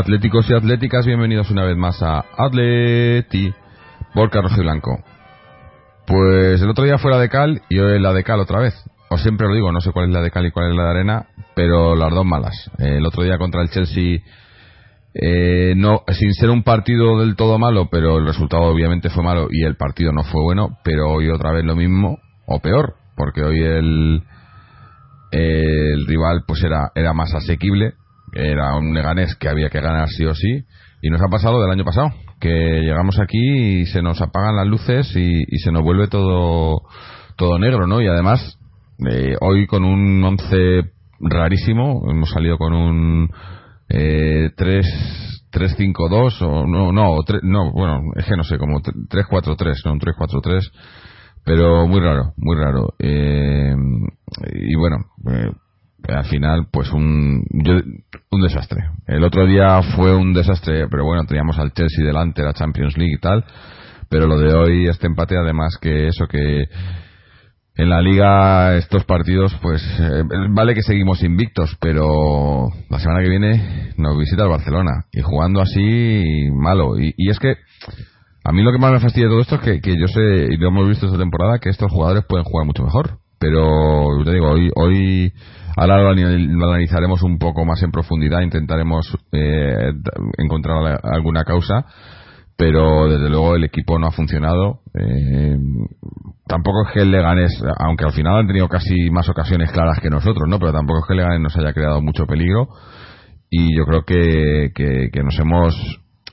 atléticos y atléticas, bienvenidos una vez más a Atleti por Carlos y Blanco. Pues el otro día fue la de cal y hoy la de cal otra vez. Os siempre lo digo, no sé cuál es la de cal y cuál es la de arena, pero las dos malas. el otro día contra el Chelsea, eh, no, sin ser un partido del todo malo, pero el resultado obviamente fue malo y el partido no fue bueno, pero hoy otra vez lo mismo, o peor, porque hoy el, el rival pues era, era más asequible, era un Leganés que había que ganar sí o sí, y nos ha pasado del año pasado, que llegamos aquí y se nos apagan las luces y, y se nos vuelve todo, todo negro, ¿no? Y además, eh, hoy con un 11 rarísimo. Hemos salido con un eh, 3 3-5-2 o no, no, no, bueno, es que no sé, como 3-4-3, no, un 3-4-3, pero muy raro, muy raro. Eh, y bueno, eh, al final, pues un, un desastre. El otro día fue un desastre, pero bueno, teníamos al Chelsea delante, la Champions League y tal, pero lo de hoy, este empate, además que eso que en la liga estos partidos, pues eh, vale que seguimos invictos, pero la semana que viene nos visita el Barcelona y jugando así malo. Y, es que a mí lo que más me fastidia de todo esto es que, yo sé, y lo hemos visto esta temporada, que estos jugadores pueden jugar mucho mejor. Pero te digo, hoy, hoy ahora lo, analizaremos un poco más en profundidad, intentaremos eh, encontrar alguna causa pero desde luego el equipo no ha funcionado. Eh, tampoco es que el Leganés, aunque al final han tenido casi más ocasiones claras que nosotros, ¿no? Pero tampoco es que el Leganés nos haya creado mucho peligro. Y yo creo que, que, nos hemos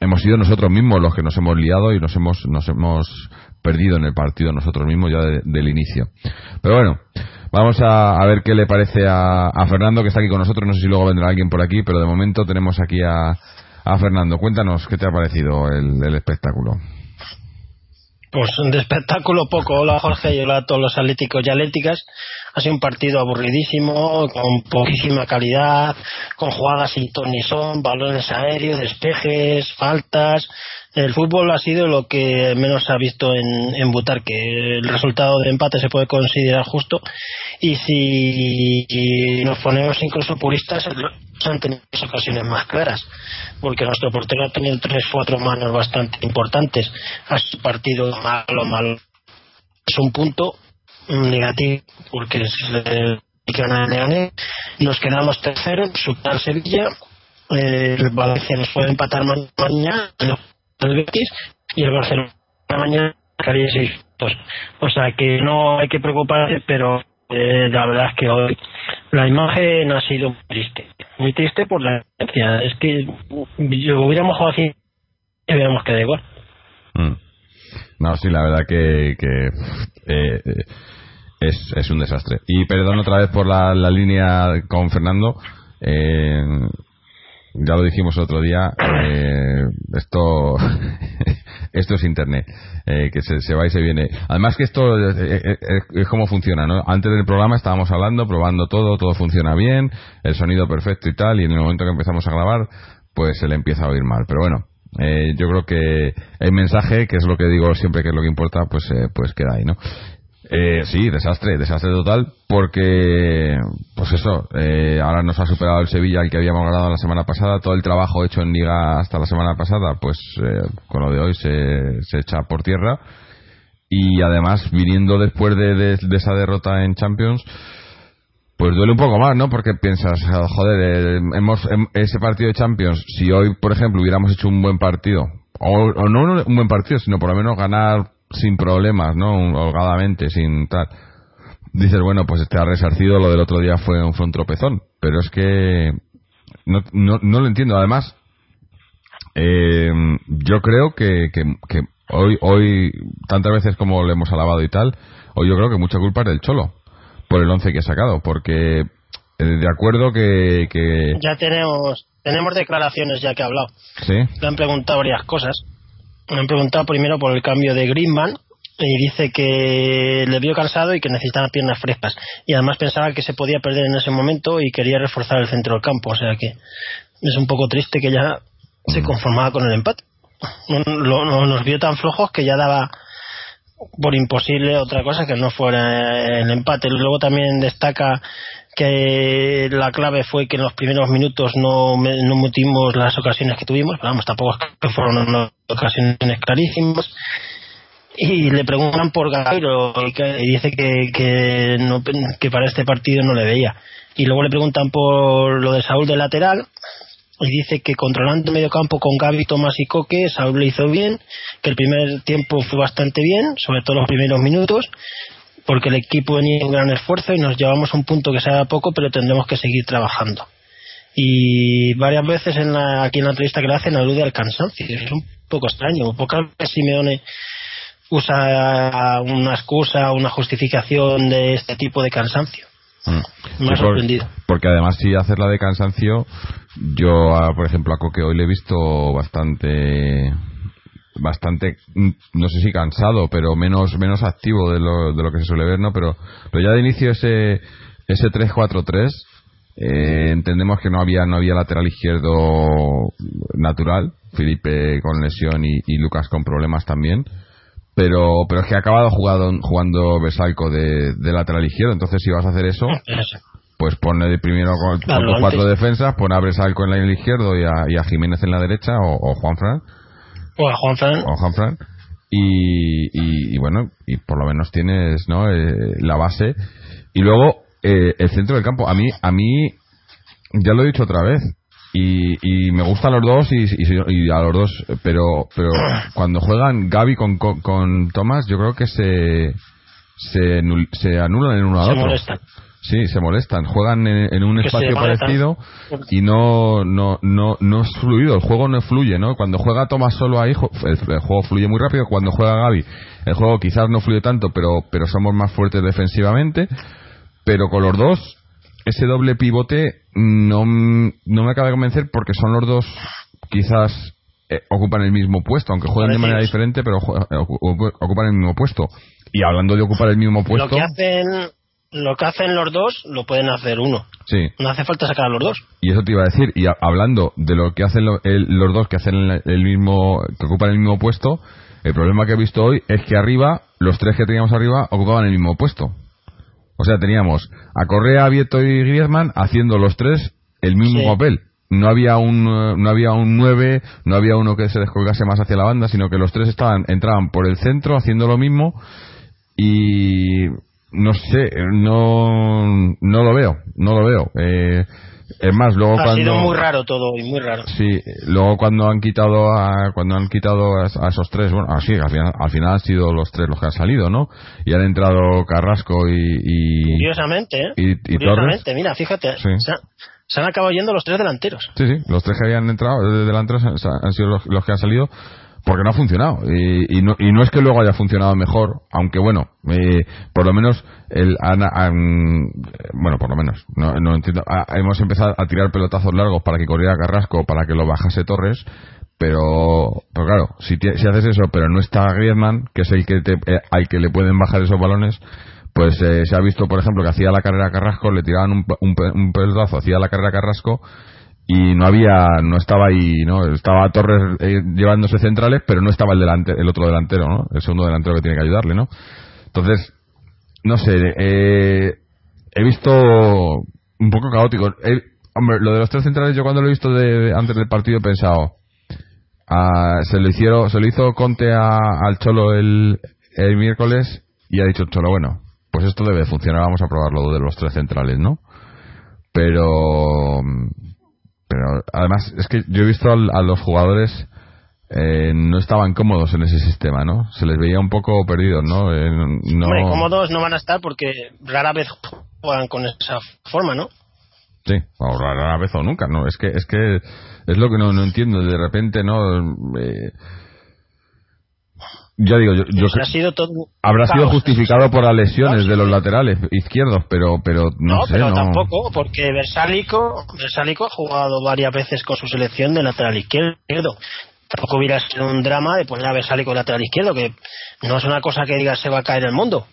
hemos sido nosotros mismos los que nos hemos liado y nos hemos nos hemos perdido en el partido nosotros mismos ya del inicio. Pero bueno, vamos a, a ver qué le parece a, a Fernando que está aquí con nosotros. No sé si luego vendrá alguien por aquí, pero de momento tenemos aquí a Ah, Fernando, cuéntanos qué te ha parecido el, espectáculo. Pues de espectáculo poco. Hola Jorge y hola a todos los atléticos y atléticas. Ha sido un partido aburridísimo, con poquísima calidad, con jugadas sin ton ni son, balones aéreos, despejes, faltas. El fútbol ha sido lo que menos se ha visto en, en que El resultado de empate se puede considerar justo y si nos ponemos incluso puristas, han tenido ocasiones más claras, porque nuestro portero ha tenido tres, cuatro manos bastante importantes. Ha partido malo, malo. Es un punto negativo, porque es el nos quedamos terceros, superar Sevilla, eh, Valencia nos puede empatar mañana, el Betis, y el Barcelona mañana caería seis O sea que no hay que preocuparse, pero eh, la verdad es que hoy la imagen ha sido muy triste. Muy triste por la diferencia. Es que yo hubiéramos jugado así y hubiéramos quedado igual. Mm. No, sí, la verdad que, que eh, es, es un desastre. Y perdón otra vez por la, la línea con Fernando. Eh, ya lo dijimos otro día, eh, esto esto es Internet, eh, que se, va y se viene. Además que esto es, como funciona, ¿no? Antes del programa estábamos hablando, probando todo, todo funciona bien, el sonido perfecto y tal, y en el momento que empezamos a grabar, pues se le empieza a oír mal. Pero bueno, yo creo que el mensaje, que es lo que digo siempre que es lo que importa, pues, pues queda ahí, ¿no? Eh, sí, desastre, desastre total, porque, pues eso, eh, ahora nos ha superado el Sevilla, el que habíamos ganado la semana pasada, todo el trabajo hecho en Liga hasta la semana pasada, pues eh, con lo de hoy se, se, echa por tierra, y además, viniendo después de, esa derrota en Champions, pues duele un poco más, ¿no? Porque piensas, ah, joder, hemos, em, ese partido de Champions, si hoy, por ejemplo, hubiéramos hecho un buen partido, o no un buen partido, sino por lo menos ganar sin problemas, ¿no? Holgadamente, sin tal. Dices, bueno, pues este ha resarcido, lo del otro día fue un, tropezón. Pero es que no, no, no lo entiendo. Además, eh, yo creo que, que, hoy, hoy, tantas veces como le hemos alabado y tal, hoy yo creo que mucha culpa es del Cholo, por el once que ha sacado, porque eh, de acuerdo que, que... Ya tenemos, tenemos declaraciones ya que ha hablado. Sí. Le han preguntado varias cosas me han preguntado primero por el cambio de Greenman y dice que le vio cansado y que necesitaba piernas frescas. Y además pensaba que se podía perder en ese momento y quería reforzar el centro del campo. O sea que es un poco triste que ya se conformaba con el empate. No, nos vio tan flojos que ya daba por imposible otra cosa que no fuera el empate. Luego también destaca que la clave fue que en los primeros minutos no, no mutimos las ocasiones que tuvimos, vamos, tampoco que fueron ocasiones clarísimas. Y le preguntan por Gairo y, dice que, que, no, que para este partido no le veía. Y luego le preguntan por lo de Saúl de lateral y dice que controlando medio campo con Gaby, Tomás y Coque, Saúl le hizo bien, que el primer tiempo fue bastante bien, sobre todo los primeros minutos, porque el equipo venía en gran esfuerzo y nos llevamos a un punto que sea poco, pero tendremos que seguir trabajando. Y varias veces en la, aquí en la entrevista que le hacen alude al cansancio. Es un poco extraño. Pocas veces Simeone usa una excusa, una justificación de este tipo de cansancio. Mm. Me ha sorprendido. Porque además, si hacer la de cansancio, yo, por ejemplo, a Coque hoy le he visto bastante bastante mm, no sé si cansado pero menos menos activo de lo, de lo que se suele ver no pero pero ya de inicio ese ese 3-4-3 eh, entendemos que no había no había lateral izquierdo natural Felipe con lesión y, Lucas con problemas también pero pero es que ha acabado jugado, jugando Besalco de, de, lateral izquierdo entonces si vas a hacer eso pues pone primero con, los cuatro defensas pone a Besalco en la izquierdo y a, Jiménez en la derecha o, o Juan Fran o a Juan Fran. O a Juan Fran. Y, y, bueno, y por lo menos tienes ¿no? Eh, la base. Y luego, eh, el centro del campo. A mí, a mí, ya lo he dicho otra vez. Y, y me gustan los dos y, y, a los dos, pero pero cuando juegan Gaby con, con, Tomás, yo creo que se, se, se anulan en uno al otro. Sí, se molestan. Juegan en, un espacio parecido y no, no, no, no es fluido. El juego no fluye, ¿no? Cuando juega Tomás solo ahí, el, juego fluye muy rápido. Cuando juega Gaby, el juego quizás no fluye tanto, pero, pero somos más fuertes defensivamente. Pero con los dos, ese doble pivote no, no me acaba de convencer porque son los dos quizás eh, ocupan el mismo puesto, aunque jueguen de manera diferente, pero eh, ocupan el mismo puesto. Y hablando de ocupar el mismo puesto. Lo que hacen lo que hacen los dos lo pueden hacer uno. Sí. No hace falta sacar a los dos. Y eso te iba a decir. Y hablando de lo que hacen los dos que hacen el, mismo, que ocupan el mismo puesto, el problema que he visto hoy es que arriba, los tres que teníamos arriba ocupaban el mismo puesto. O sea, teníamos a Correa, Vieto y Griezmann haciendo los tres el mismo papel. No había un no había un 9, no había uno que se descolgase más hacia la banda, sino que los tres estaban entraban por el centro haciendo lo mismo y no sé, no, no lo veo, no lo veo. Eh, es más, luego ha cuando sido muy raro todo y muy raro. Sí, luego cuando han quitado a cuando han quitado a, esos tres, bueno, así al final, al final han sido los tres los que han salido, ¿no? Y han entrado Carrasco y, y curiosamente, ¿eh? y, curiosamente, mira, fíjate, se, han acabado yendo los tres delanteros. Sí, sí, los tres que habían entrado de delanteros han, sido los, los, que han salido porque no ha funcionado. Y, no, y no es que luego haya funcionado mejor aunque bueno eh, por lo menos el bueno por lo menos no, entiendo hemos empezado a tirar pelotazos largos para que corriera Carrasco para que lo bajase Torres pero, claro si, si haces eso pero no está Griezmann que es el que te, eh, al que le pueden bajar esos balones pues eh, se ha visto por ejemplo que hacía la carrera Carrasco le tiraban un, un, un pelotazo hacía la carrera Carrasco y no había no estaba ahí no estaba Torres eh, llevándose centrales pero no estaba el delante el otro delantero no el segundo delantero que tiene que ayudarle no entonces no sé eh, he visto un poco caótico. Hombre lo de los tres centrales yo cuando lo he visto de, antes del partido he pensado ah, se lo hicieron se lo hizo Conte al Cholo el, el miércoles y ha dicho Cholo bueno pues esto debe funcionar vamos a probarlo de los tres centrales no pero pero además, es que yo he visto a los jugadores eh, no estaban cómodos en ese sistema, ¿no? Se les veía un poco perdidos, ¿no? Eh, no... cómodos no van a estar porque rara vez juegan con esa forma, ¿no? Sí, o rara vez o nunca, ¿no? Es que es que es lo que no, no entiendo. De repente, ¿no? Eh, ya digo, yo, yo ha sido todo habrá sido justificado por las lesiones de los laterales izquierdos, pero pero no, sé, pero tampoco, porque Versálico, Versálico ha jugado varias veces con su selección de lateral izquierdo. Tampoco hubiera sido un drama de poner a Versálico lateral izquierdo, que no es una cosa que diga se va a caer el mundo.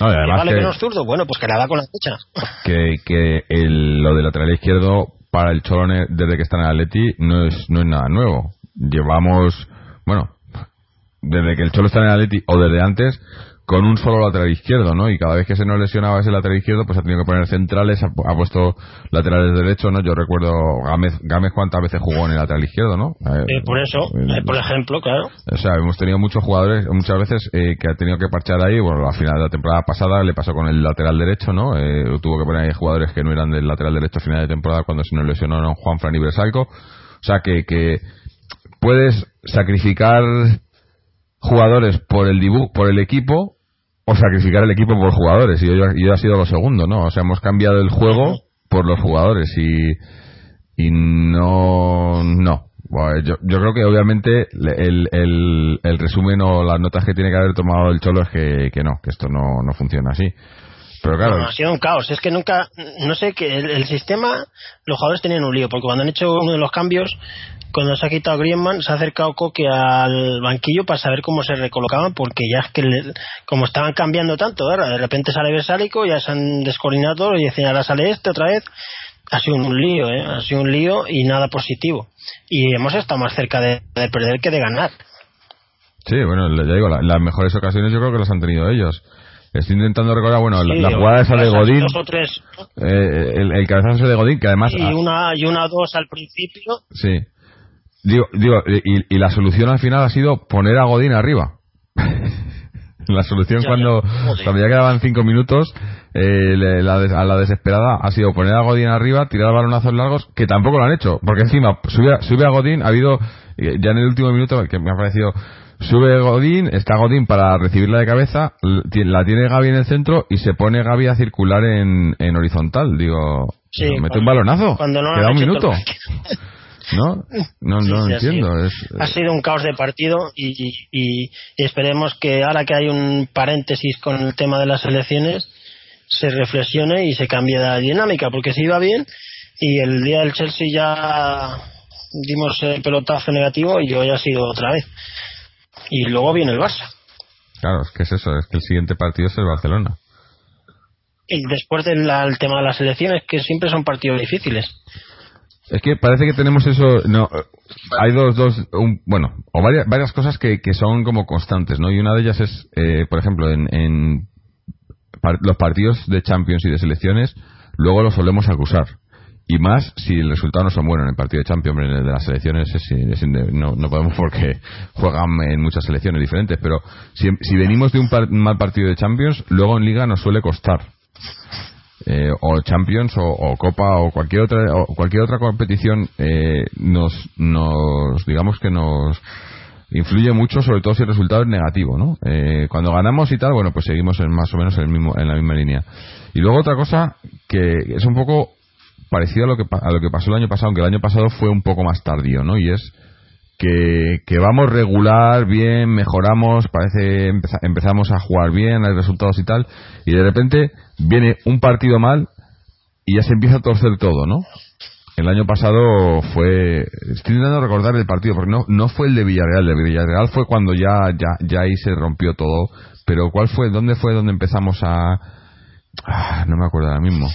No, además vale que, zurdo, bueno, pues que la da con la fecha. Que, que el, lo de lateral izquierdo para el Cholone desde que está en el Atleti no es, no es nada nuevo. Llevamos, bueno, desde que el Cholo está en el Atleti o desde antes con un solo lateral izquierdo, ¿no? Y cada vez que se nos lesionaba ese lateral izquierdo, pues ha tenido que poner centrales, ha, puesto laterales derechos, ¿no? Yo recuerdo Gámez, Gámez cuántas veces jugó en el lateral izquierdo, ¿no? Eh, eh, por eso, eh, por ejemplo, claro. O sea, hemos tenido muchos jugadores, muchas veces, que ha tenido que parchar ahí, bueno, al final de la temporada pasada le pasó con el lateral derecho, ¿no? tuvo que poner ahí jugadores que no eran del lateral derecho a final de temporada cuando se nos lesionaron Juan Fran y Bresalco. O sea, que, que puedes sacrificar jugadores por el dibujo, por el equipo o sacrificar el equipo por jugadores y yo, ha sido lo segundo, ¿no? O sea, hemos cambiado el juego por los jugadores y y no no yo, yo creo que obviamente el, el, el resumen o las notas que tiene que haber tomado el Cholo es que, que no, que esto no, no funciona así. Pero claro. ha sido un caos. Es que nunca, no sé, que el, sistema, los jugadores tenían un lío, porque cuando han hecho uno de los cambios, cuando se ha quitado Griezmann, se ha acercado Coque al banquillo para saber cómo se recolocaban, porque ya es que como estaban cambiando tanto, de repente sale Versálico, ya se han descoordinado y dicen ahora sale este otra vez. Ha sido un lío, ¿eh? ha sido un lío y nada positivo. Y hemos estado más cerca de, perder que de ganar. Sí, bueno, ya digo, las mejores ocasiones yo creo que las han tenido ellos. Estoy intentando recordar, bueno, la, jugada esa de Godín. Dos o tres. Eh, el, el cabezazo de Godín, que además. Y una, y una dos al principio. Sí. Digo, digo y, y, la solución al final ha sido poner a Godín arriba. la solución cuando, cuando ya quedaban cinco minutos, eh, la a la desesperada ha sido poner a Godín arriba, tirar balonazos largos, que tampoco lo han hecho, porque encima sube, sube a Godín, ha habido, eh, ya en el último minuto, que me ha parecido Sube Godín, está Godín para recibirla de cabeza, la tiene Gaby en el centro y se pone Gaby a circular en, en horizontal. Digo, mete un balonazo. Cuando no Queda un minuto. ¿No? No, no entiendo. Ha sido un caos de partido y, y, esperemos que ahora que hay un paréntesis con el tema de las elecciones, se reflexione y se cambie la dinámica, porque si iba bien y el día del Chelsea ya dimos el pelotazo negativo y hoy ha sido otra vez y luego viene el Barça. Claro, es que es eso, es que el siguiente partido es el Barcelona. Y después del tema de las elecciones, que siempre son partidos difíciles. Es que parece que tenemos eso. No, hay dos, dos bueno, o varias, varias cosas que, que son como constantes, ¿no? Y una de ellas es, eh, por ejemplo, en, en los partidos de Champions y de selecciones, luego los solemos acusar y más si el resultado no son buenos en el partido de Champions, en el de las selecciones no, no, podemos porque juegan en muchas selecciones diferentes, pero si, si venimos de un mal partido de Champions, luego en Liga nos suele costar. Eh, o Champions o, Copa o cualquier otra o cualquier otra competición eh, nos, nos digamos que nos influye mucho sobre todo si el resultado es negativo no eh, cuando ganamos y tal bueno pues seguimos en más o menos en, el mismo, en la misma línea y luego otra cosa que es un poco parecido a lo que a lo que pasó el año pasado, aunque el año pasado fue un poco más tardío, ¿no? Y es que, que vamos regular, bien, mejoramos, parece empezamos a jugar bien, hay resultados y tal, y de repente viene un partido mal y ya se empieza a torcer todo, ¿no? El año pasado fue. Estoy intentando recordar el partido, porque no, no fue el de Villarreal. El de Villarreal fue cuando ya, ya, ya ahí se rompió todo. Pero ¿cuál fue? ¿Dónde fue donde empezamos a.? Ah, no me acuerdo ahora mismo.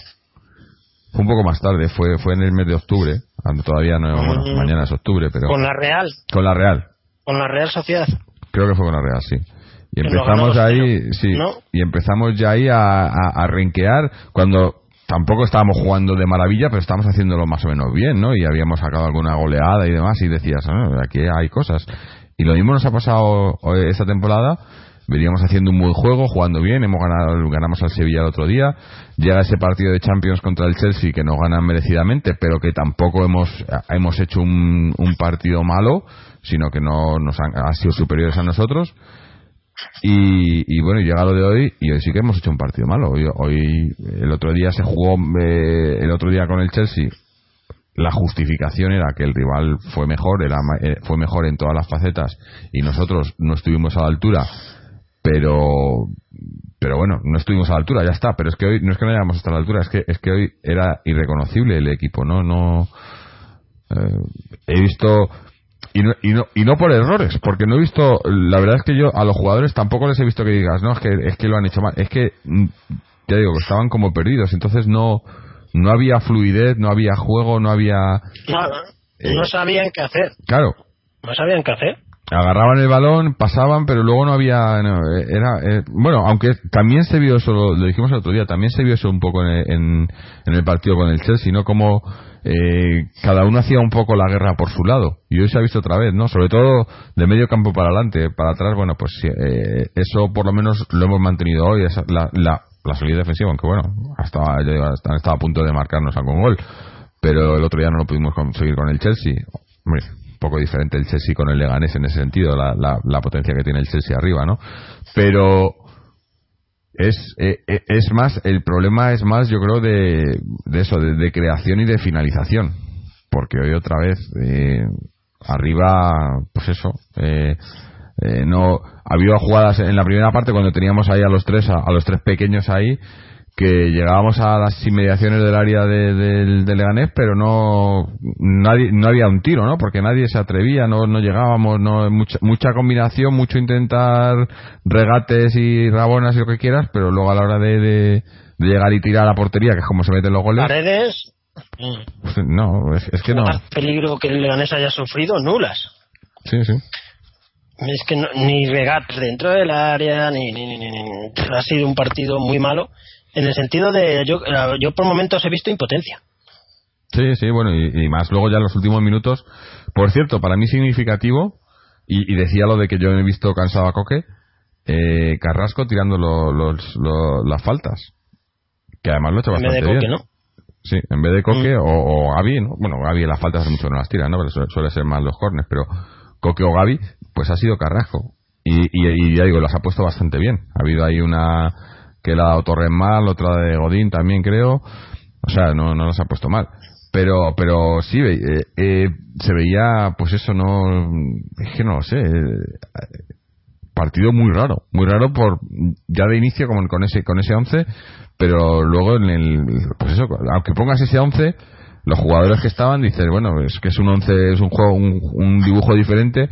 Fue un poco más tarde, fue, fue en el mes de octubre. Cuando todavía no. Bueno, mm. mañana es octubre, pero. Con la Real. Con la Real. Con la Real Sociedad. Creo que fue con la Real, sí. Y empezamos ahí, sí, y empezamos ya ahí a, a, a renquear cuando tampoco estábamos jugando de maravilla, pero estábamos haciéndolo más o menos bien, ¿no? Y habíamos sacado alguna goleada y demás, y decías, ah, aquí hay cosas. Y lo mismo nos ha pasado esta temporada. Veníamos haciendo un buen juego, jugando bien, hemos ganado, ganamos al Sevilla el otro día. Llega ese partido de Champions contra el Chelsea que nos ganan merecidamente, pero que tampoco hemos, hemos hecho un, partido malo, sino que no nos han, han sido superiores a nosotros y, y, bueno, llega lo de hoy y hoy sí que hemos hecho un partido malo. Hoy, hoy el otro día se jugó, eh, el otro día con el Chelsea, la justificación era que el rival fue mejor, era, eh, fue mejor en todas las facetas y nosotros no estuvimos a la altura, pero pero bueno, no estuvimos a la altura, ya está. Pero es que hoy no es que no hayamos estado a la altura, es que es que hoy era irreconocible el equipo, no no eh, he visto y no, y no, y no por errores, porque no he visto, la verdad es que yo a los jugadores tampoco les he visto que digas, no, es que, es que lo han hecho mal, es que, mm, ya digo, que estaban como perdidos, entonces no, no había fluidez, no había juego, no había... Nada, eh, no sabían qué hacer. Claro. No sabían qué hacer. Agarraban el balón, pasaban, pero luego no había. era, eh, bueno, aunque también se vio eso, lo, dijimos el otro día, también se vio eso un poco en, en, en el partido con el Chelsea, ¿no? Como eh, cada uno hacía un poco la guerra por su lado. Y hoy se ha visto otra vez, ¿no? Sobre todo de medio campo para adelante, para atrás, bueno, pues eh, eso por lo menos lo hemos mantenido hoy, esa, la, la, la salida defensiva, aunque bueno, hasta, hasta estaba a punto de marcarnos algún gol. Pero el otro día no lo pudimos conseguir con el Chelsea. Hombre, poco diferente el Chelsea con el Leganés en ese sentido, la, la, la potencia que tiene el Chelsea arriba, ¿no? Pero es, eh, eh, es más, el problema es más, yo creo, de, de eso, de, creación y de finalización. Porque hoy otra vez, eh, arriba, pues eso, eh, eh, no, había jugadas en la primera parte cuando teníamos ahí a los tres, a los tres pequeños ahí, que llegábamos a las inmediaciones del área de, de, Leganés, pero no nadie, no había un tiro, ¿no? Porque nadie se atrevía, no, no llegábamos, no mucha, mucha combinación, mucho intentar regates y rabonas y lo que quieras, pero luego a la hora de, de, llegar y tirar a la portería, que es como se meten los goles. Paredes. Pues, no, es, que no. peligro que el Leganés haya sufrido, nulas. Sí, sí. Es que ni regates dentro del área, ni, ni, ni, ni, ha sido un partido muy malo en el sentido de, yo, yo por momentos he visto impotencia. Sí, sí, bueno, y, más luego ya en los últimos minutos. Por cierto, para mí significativo, y, decía lo de que yo he visto cansado a Coque, eh, Carrasco tirando los, las faltas. Que además lo ha hecho bastante en vez de Coque, ¿no? Sí, en vez de Coque mm. o, o, Gaby, ¿no? Bueno, Gaby las faltas mucho no las tira, ¿no? Pero suele, ser más los cornes, pero Coque o Gaby, pues ha sido Carrasco. Y, y, ya digo, las ha puesto bastante bien. Ha habido ahí una que la ha Torres mal, otra de Godín también creo. O sea, no, no nos ha puesto mal. Pero, pero sí, eh, eh, se veía, pues eso, no, es que no lo sé, eh, partido muy raro, muy raro por, ya de inicio como con ese, con ese 11, pero luego en el, pues eso, aunque pongas ese 11, los jugadores que estaban dices, bueno, es que es un 11, es un juego, un, un dibujo diferente,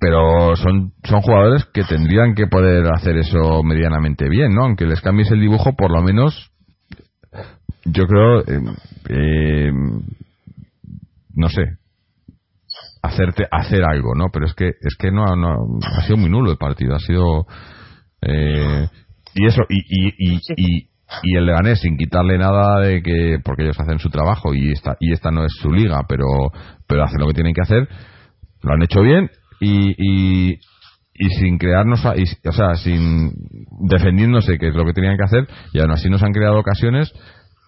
pero son, son jugadores que tendrían que poder hacer eso medianamente bien, ¿no? Aunque les cambies el dibujo, por lo menos, yo creo, eh, eh, no sé, hacerte hacer algo, ¿no? Pero es que es que no, no ha sido muy nulo el partido, ha sido eh, y eso y y, y, y y el Leganés sin quitarle nada de que porque ellos hacen su trabajo y esta y esta no es su liga pero pero hacen lo que tienen que hacer lo han hecho bien y, y, sin crearnos, o sea, sin defendiéndose, que es lo que tenían que hacer, y aún así nos han creado ocasiones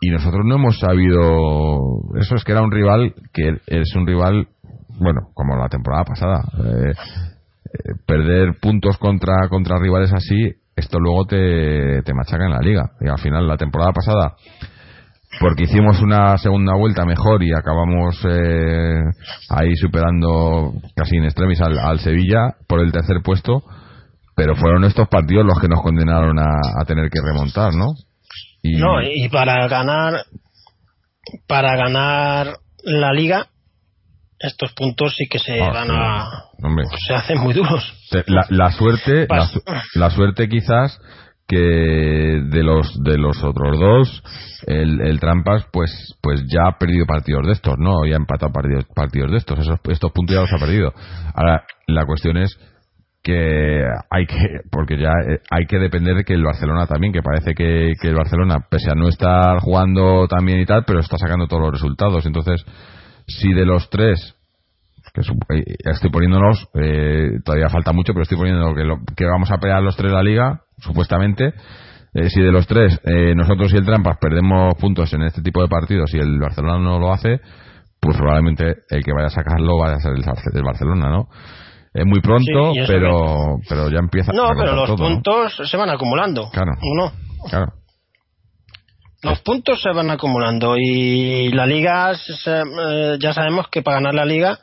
y nosotros no hemos sabido. Eso es que era un rival que es un rival, bueno, como la temporada pasada. Eh, eh, perder puntos contra, contra rivales así, esto luego te, te machaca en la liga. Y al final, la temporada pasada porque hicimos una segunda vuelta mejor y acabamos eh, ahí superando casi en extremis al, al, Sevilla por el tercer puesto, pero fueron estos partidos los que nos condenaron a, a tener que remontar, ¿no? Y... No, y para ganar, para ganar la liga, estos puntos sí que se Ah, van a, Hombre. se hacen muy duros. La, la suerte, la, la suerte quizás que de los de los otros dos, el, el Trampas pues pues ya ha perdido partidos de estos, no, ya ha empatado partidos, partidos de estos, esos, estos puntos ya los ha perdido. Ahora la cuestión es que hay que porque ya eh, hay que depender de que el Barcelona también que parece que, que el Barcelona pese a no estar jugando tan bien y tal pero está sacando todos los resultados. Entonces si de los tres que eh, estoy poniéndonos eh, todavía falta mucho pero estoy poniendo que, lo- que vamos a pelear los tres la liga supuestamente Eh, si de los tres eh, nosotros y el Trampas perdemos puntos en este tipo de partidos y el Barcelona no lo hace pues probablemente el que vaya a sacarlo vaya a ser el, el Barcelona no es muy pronto Sí, pero pero ya empieza No, a pero los todo, ¿no? puntos se van acumulando. Claro. No, claro los puntos se van acumulando y la liga, se- eh, ya sabemos que para ganar la liga,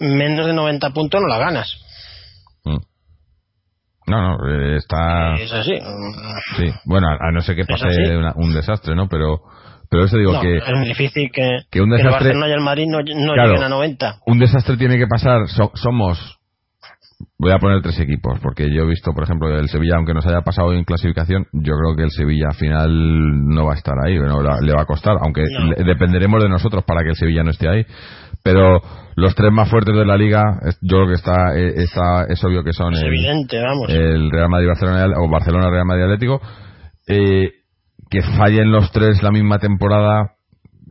menos de 90 puntos no la ganas. No no eh, está Es así. sí bueno a, a no ser que pase una- un desastre no pero pero eso digo No, que es muy difícil que, que un el desastre- Barcelona y el Madrid no, no Claro. lleguen a 90. un desastre tiene que pasar. So- somos. Voy a poner tres equipos, porque yo he visto, por ejemplo, el Sevilla, aunque nos haya pasado en clasificación, yo creo que el Sevilla al final no va a estar ahí, no, la- le va a costar, aunque No. le- dependeremos de nosotros para que el Sevilla no esté ahí. Pero los tres más fuertes de la liga, yo creo que está, eh, está es obvio que son Es el, evidente, vamos. el Real Madrid, Barcelona o Barcelona, Real Madrid, Atlético. Eh, que fallen los tres la misma temporada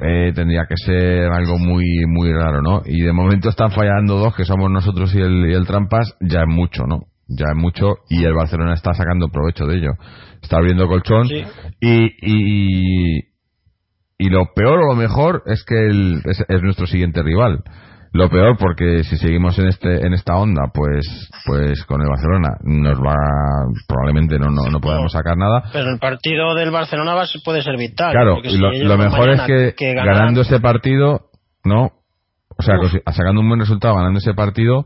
eh, tendría que ser algo muy muy raro, ¿no? Y de momento están fallando dos, que somos nosotros y el, y el Trampas, ya es mucho, ¿no? Ya es mucho y el Barcelona está sacando provecho de ello. Está abriendo colchón Sí. y, y, y lo peor o lo mejor es que el, es, es nuestro siguiente rival. Lo peor porque si seguimos en este en esta onda, pues pues con el Barcelona nos va probablemente no no, no podemos sacar nada. Pero el partido del Barcelona va, puede ser vital. Claro, y si lo, mejor es que, ganan- ganando ese partido, ¿no? O sea, Uf. sacando un buen resultado, ganando ese partido,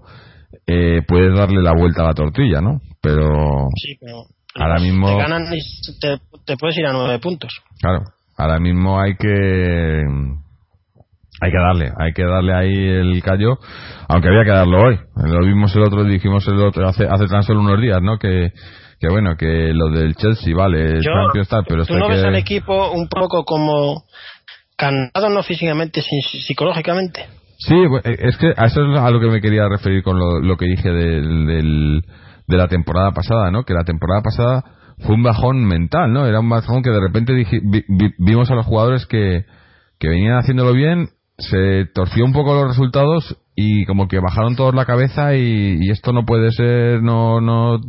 eh, puedes darle la vuelta a la tortilla, ¿no? Pero, Sí, pero Ahora mismo- Te ganan y te, te puedes ir a nueve puntos. claro, ahora mismo hay que hay que darle, hay que darle ahí el callo, aunque había que darlo hoy. Lo vimos el otro, dijimos el otro hace, hace tan solo unos días, ¿no? Que, que bueno, que lo del Chelsea, vale, Yo- Champions tal, pero Tú no ves al equipo un poco como cansado, no físicamente, sin- psicológicamente. Sí, eh, es que a eso es a lo que me quería referir con lo, lo que dije del, del- de la temporada pasada, ¿no? Que la temporada pasada fue un bajón mental, ¿no? Era un bajón que de repente dije- vi- vi- vimos a los jugadores que, que venían haciéndolo bien, se torció un poco los resultados y como que bajaron todos la cabeza y, esto no puede ser, no, no,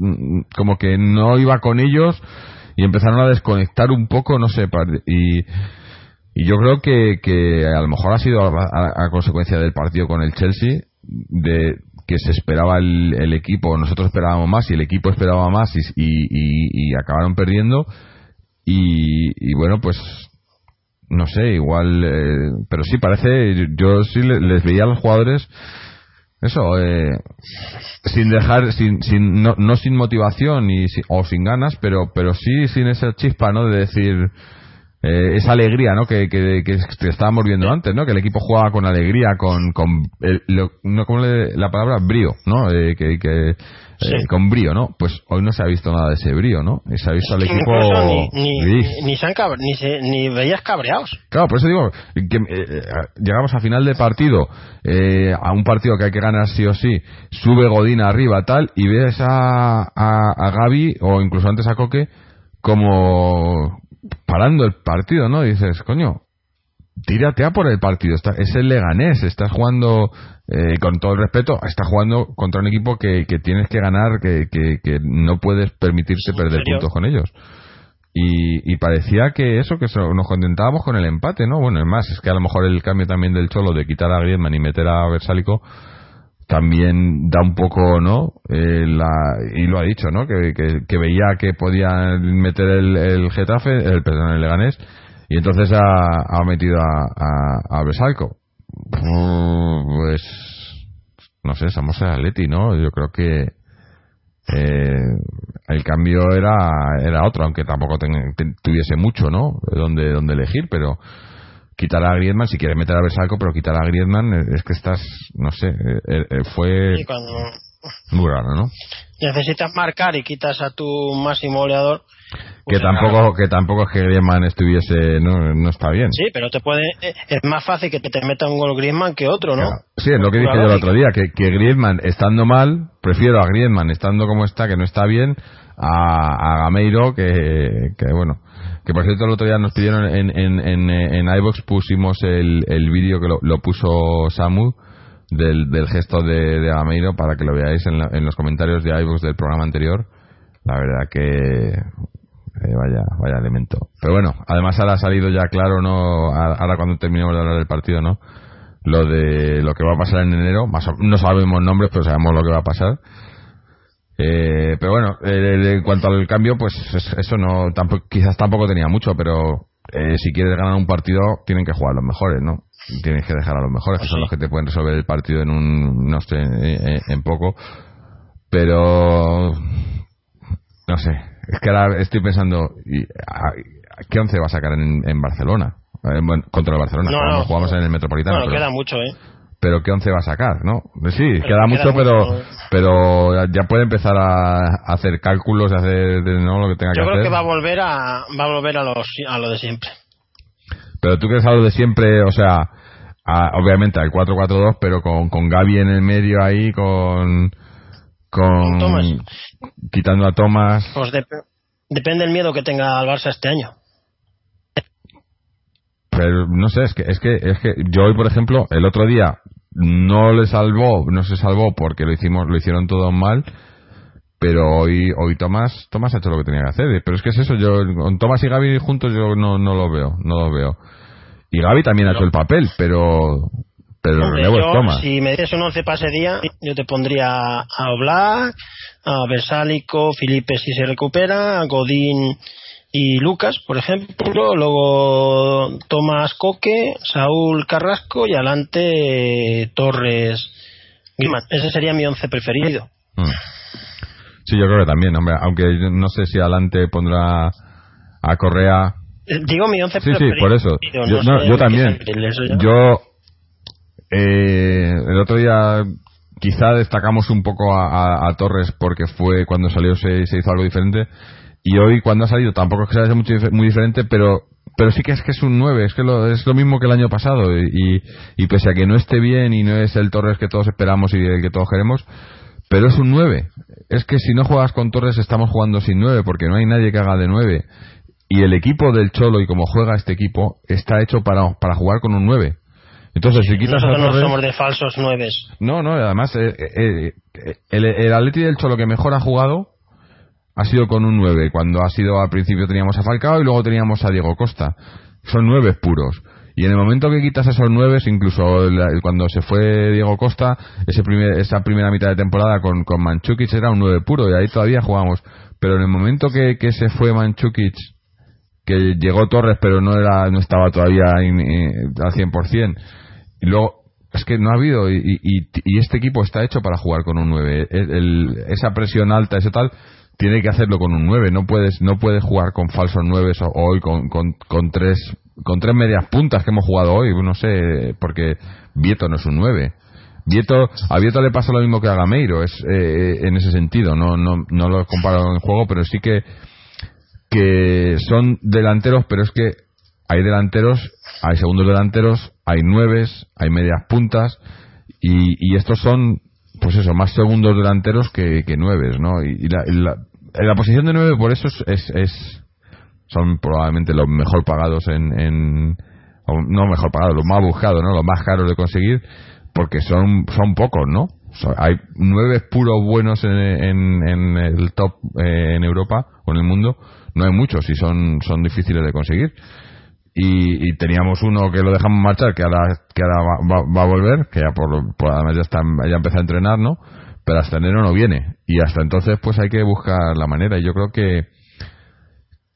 como que no iba con ellos y empezaron a desconectar un poco, no sé, y, y yo creo que, que a lo mejor ha sido a- a consecuencia del partido con el Chelsea, de que se esperaba el, el equipo, nosotros esperábamos más y el equipo esperaba más y, y, acabaron perdiendo. Y, bueno, pues no sé, igual, eh, pero sí parece, yo, sí le- les veía a los jugadores eso, eh, sin dejar, sin, sin, no, no sin motivación y, o sin ganas, pero, pero sí sin esa chispa, ¿no? De decir, eh, esa alegría, ¿no? Que, que, que, que estábamos viendo antes, ¿no? Que el equipo jugaba con alegría, con, con el- lo- no, ¿cómo le- la palabra? Brío, ¿no? Eh, que, que, eh, Sí. con brío, ¿no? Pues hoy no se ha visto nada de ese brío, ¿no? Y se ha visto al equipo ni, ni, se han ni, se- ni veías cabreados. Claro, por eso digo que eh, eh, llegamos a final de partido, eh, a un partido que hay que ganar sí o sí, sube Godín arriba tal, y ves a, a, a Gaby, o incluso antes a Coque, como parando el partido, ¿no? Y dices, coño, tírate a por el partido, está, es el Leganés, estás jugando, eh, con todo el respeto, estás jugando contra un equipo que, que tienes que ganar, que, que, que no puedes permitirte ¿En perder serio? puntos con ellos. Y, y parecía que eso, que nos contentábamos con el empate, ¿no? Bueno, es más, es que a lo mejor el cambio también del Cholo de quitar a Griezmann y meter a Versálico también da un poco, ¿no? Eh, la, y lo ha dicho, ¿no? Que, que, veía que podía meter el, el Getafe, el, perdón, el Leganés, y entonces ha, ha metido a, a, Besalco. Pues no sé, somos el Atleti, ¿no? Yo creo que eh, el cambio era era otro, aunque tampoco tuviese mucho, ¿no? Donde, donde elegir, pero quitar a Griezmann, si quieres meter a Besalco, pero quitar a Griezmann es que estás, no sé, eh, eh, fue muy raro, ¿no? Necesitas marcar y quitas a tu máximo goleador. que pues tampoco que tampoco es que Griezmann estuviese no, no está bien sí pero te puede eh, es más fácil que te, te meta un gol Griezmann que otro no sí es lo que dije yo el otro día que, que Griezmann estando mal prefiero a Griezmann estando como está que no está bien a, a Gameiro que, que bueno que por cierto el otro día nos pidieron en, en, en, en iVox pusimos el, el vídeo que lo, lo, puso Samu del, del gesto de, de Gameiro para que lo veáis en, la, en los comentarios de iVox del programa anterior. La verdad que eh, vaya vaya elemento. Pero bueno además ahora ha salido ya claro no ahora cuando terminemos de hablar del partido no lo de lo que va a pasar en enero. Más no sabemos nombres pero sabemos lo que va a pasar eh, pero bueno, eh, en cuanto al cambio, pues eso no, tampoco, quizás tampoco tenía mucho, pero eh, si quieres ganar un partido, tienen que jugar los mejores, ¿no? Tienes que dejar a los mejores, que son los que te pueden resolver el partido en un, no sé, en, poco. Pero, no sé, es que ahora estoy pensando, ¿qué once va a sacar en, Barcelona? contra el Barcelona, no, jugamos en el Metropolitano. No, queda mucho, ¿eh? Pero qué once va a sacar, ¿no? Sí, queda mucho, pero pero ya puede empezar a hacer cálculos, a hacer ¿no? lo que tenga que hacer. Yo creo que va a volver a va a volver a los a lo de siempre. Pero tú crees a lo de siempre, o sea, obviamente al 4-4-2, pero con con Gaby en el medio ahí con con, quitando a Thomas. Pues depende del miedo que tenga el Barça este año pero no sé, es que, es que, es que yo hoy, por ejemplo, el otro día no le salvó, no se salvó porque lo hicimos, lo hicieron todo mal, pero hoy, hoy Tomás, Tomás ha hecho lo que tenía que hacer. Pero es que es eso, yo, con Tomás y Gaby juntos yo no, no lo veo, no lo veo. Y Gaby también ha hecho el papel, pero, pero el relevo es Tomás. Si me dices un 11 para ese día, yo te pondría a Oblak, a Versálico, Felipe si se recupera, a Godín y Lucas, por ejemplo, luego Tomás Coque, Saúl Carrasco y adelante Torres Guimán. Ese sería mi once preferido. Mm. Sí, yo creo que también, hombre, aunque no sé si adelante pondrá a Correa. Eh, digo mi once sí, Sí, por eso. Yo, también. Yo, eh, el otro día quizá destacamos un poco a, Torres porque fue cuando salió se, se hizo algo diferente y hoy cuando ha salido tampoco es que sea mucho, muy diferente, pero pero sí que es que es un 9, es que lo, es lo mismo que el año pasado y, y, pese a que no esté bien y no es el Torres que todos esperamos y el que todos queremos, pero es un 9. Es que si no juegas con Torres estamos jugando sin 9 porque no hay nadie que haga de 9 y el equipo del Cholo y como juega este equipo está hecho para, para jugar con un 9. Entonces, si quitas Nosotros no somos de falsos 9. No, no, además eh, eh, eh, el, el Atleti del Cholo que mejor ha jugado ha sido con un 9. Cuando ha sido al principio teníamos a Falcao y luego teníamos a Diego Costa. Son 9 puros. Y en el momento que quitas esos 9, incluso cuando se fue Diego Costa, ese primer, esa primera mitad de temporada con, con Manchukic era un 9 puro y ahí todavía jugamos. Pero en el momento que, que se fue Manchukic, que llegó Torres pero no era no estaba todavía al 100%, y luego es que no ha habido y, y, y, este equipo está hecho para jugar con un 9 el, esa presión alta ese tal tiene que hacerlo con un 9, no puedes no puedes jugar con falsos 9 hoy con, con, con, tres con tres medias puntas que hemos jugado hoy, no sé, porque Vieto no es un 9. Vieto, a Vieto le pasa lo mismo que a Gameiro, es eh, en ese sentido, no, no, no lo comparo en el juego, pero sí que, que son delanteros, pero es que hay delanteros, hay segundos delanteros, hay nueves, hay medias puntas, y, y estos son pues eso, más segundos delanteros que, que nueves, ¿no? Y, la, la, la, posición de nueve por eso es, es, son probablemente los mejor pagados en, en no mejor pagados, los más buscados, ¿no? Los más caros de conseguir, porque son, son pocos, ¿no? hay nueve puros buenos en, en, en el top eh, en Europa o en el mundo, no hay muchos y son, son difíciles de conseguir y, teníamos uno que lo dejamos marchar que ahora que ahora va, a volver que ya por, además ya está ya empezó a entrenar no pero hasta enero no viene. Y hasta entonces pues hay que buscar la manera. Y yo creo que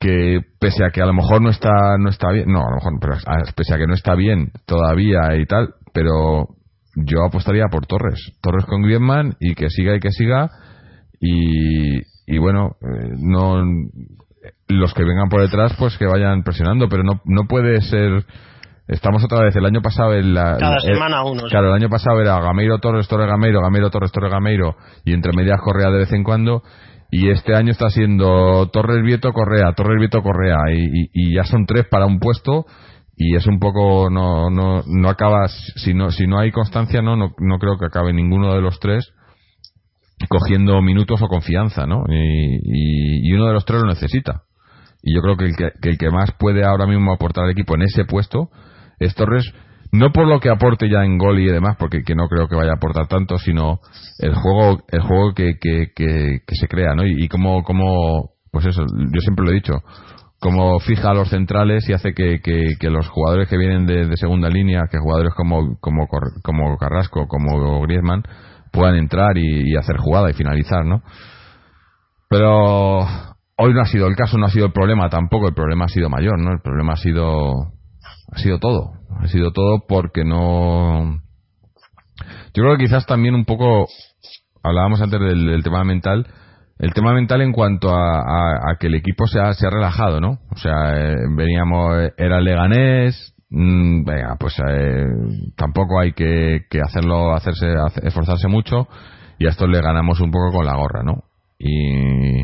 que pese a que a lo mejor no está no está bien no a lo mejor pero pese a que no está bien todavía y tal pero yo apostaría por Torres. Torres con Griezmann y que siga y que siga. Y, y bueno eh, no los que vengan por detrás pues que vayan presionando. Pero no no puede ser estamos otra vez el año pasado en la, Cada el- semana uno. Claro, el año pasado era Gameiro Torres Torres Gameiro, Gameiro Torres Torres Gameiro y entre medias Correa de vez en cuando. Y este año está siendo Torres Vieto Correa, Torres Vieto Correa y, y- y ya son tres para un puesto y es un poco no no no acabas si no si no hay constancia no no, no creo que acabe ninguno de los tres cogiendo minutos o confianza, ¿no? Y, y- y uno de los tres lo necesita. Y yo creo que el que, que el que más puede ahora mismo aportar al equipo en ese puesto es Torres, no por lo que aporte ya en gol y demás, porque que no creo que vaya a aportar tanto, sino el juego, el juego que, que, que, que se crea, ¿no? Y, y como, pues eso, yo siempre lo he dicho, como fija a los centrales y hace que, los jugadores que vienen de, segunda línea, que jugadores como, como Carrasco, como Griezmann, puedan entrar y, y hacer jugada y finalizar, ¿no? Pero hoy no ha sido el caso, no ha sido el problema tampoco, el problema ha sido mayor, ¿no? El problema ha sido ha sido todo, ha sido todo porque no yo creo que quizás también un poco hablábamos antes del, del tema mental, el tema mental en cuanto a, a- que el equipo se ha, relajado, ¿no? O sea, eh, veníamos, eh, era Leganés, mm, venga, pues eh, tampoco hay que, que hacerlo, hacerse, hace- esforzarse mucho y a estos le ganamos un poco con la gorra, ¿no? Y,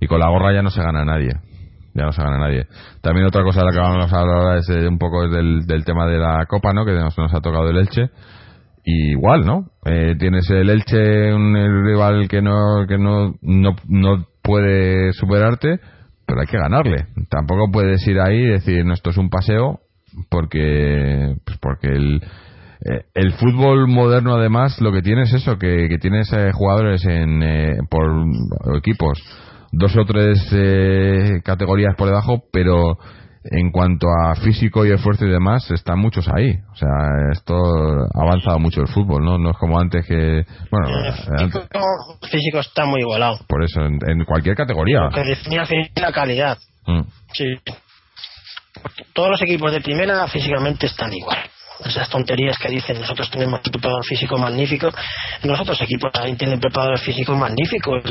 y con la gorra ya no se gana nadie. Ya no se gana nadie. También otra cosa de la que vamos a hablar ahora es eh, un poco del, del tema de la Copa, ¿no? Que nos, nos ha tocado el Elche. Y igual, ¿no? Eh, tienes el Elche, un rival que no que no, no, no puede superarte, pero hay que ganarle. Tampoco puedes ir ahí y decir, no, esto es un paseo, porque pues porque el, eh, el fútbol moderno además lo que tiene es eso, que, que tienes eh, jugadores en eh, por equipos dos o tres eh, categorías por debajo, pero en cuanto a físico y esfuerzo y demás, están muchos ahí. O sea, esto ha avanzado mucho el fútbol, ¿no? No es como antes que... Bueno, El antes- físico, el físico está muy igualado. por eso, en, en cualquier categoría. Lo que define al final es la calidad. Mm. Sí. Todos los equipos de primera físicamente están igual. Esas tonterías que dicen, nosotros tenemos un preparador físico magnífico, los otros equipos también tienen preparadores físicos magníficos.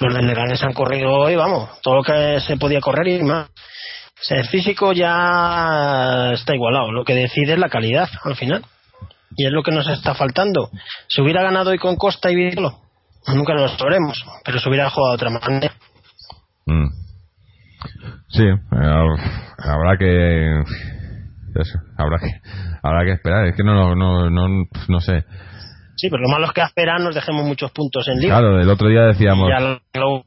Los del Leganés han corrido hoy, vamos, todo lo que se podía correr y más. O sea, el físico ya está igualado, lo que decide es la calidad al final. Y es lo que nos está faltando. Si hubiera ganado hoy con Costa y Vitolo, nunca lo sabremos, pero se hubiera jugado de otra manera. Mm. Sí, eh, habrá que eso, habrá que habrá que esperar. Es que no no no no sé. Sí, pero lo malo es que a esperar nos dejemos muchos puntos en liga. Claro, el otro día decíamos, lo-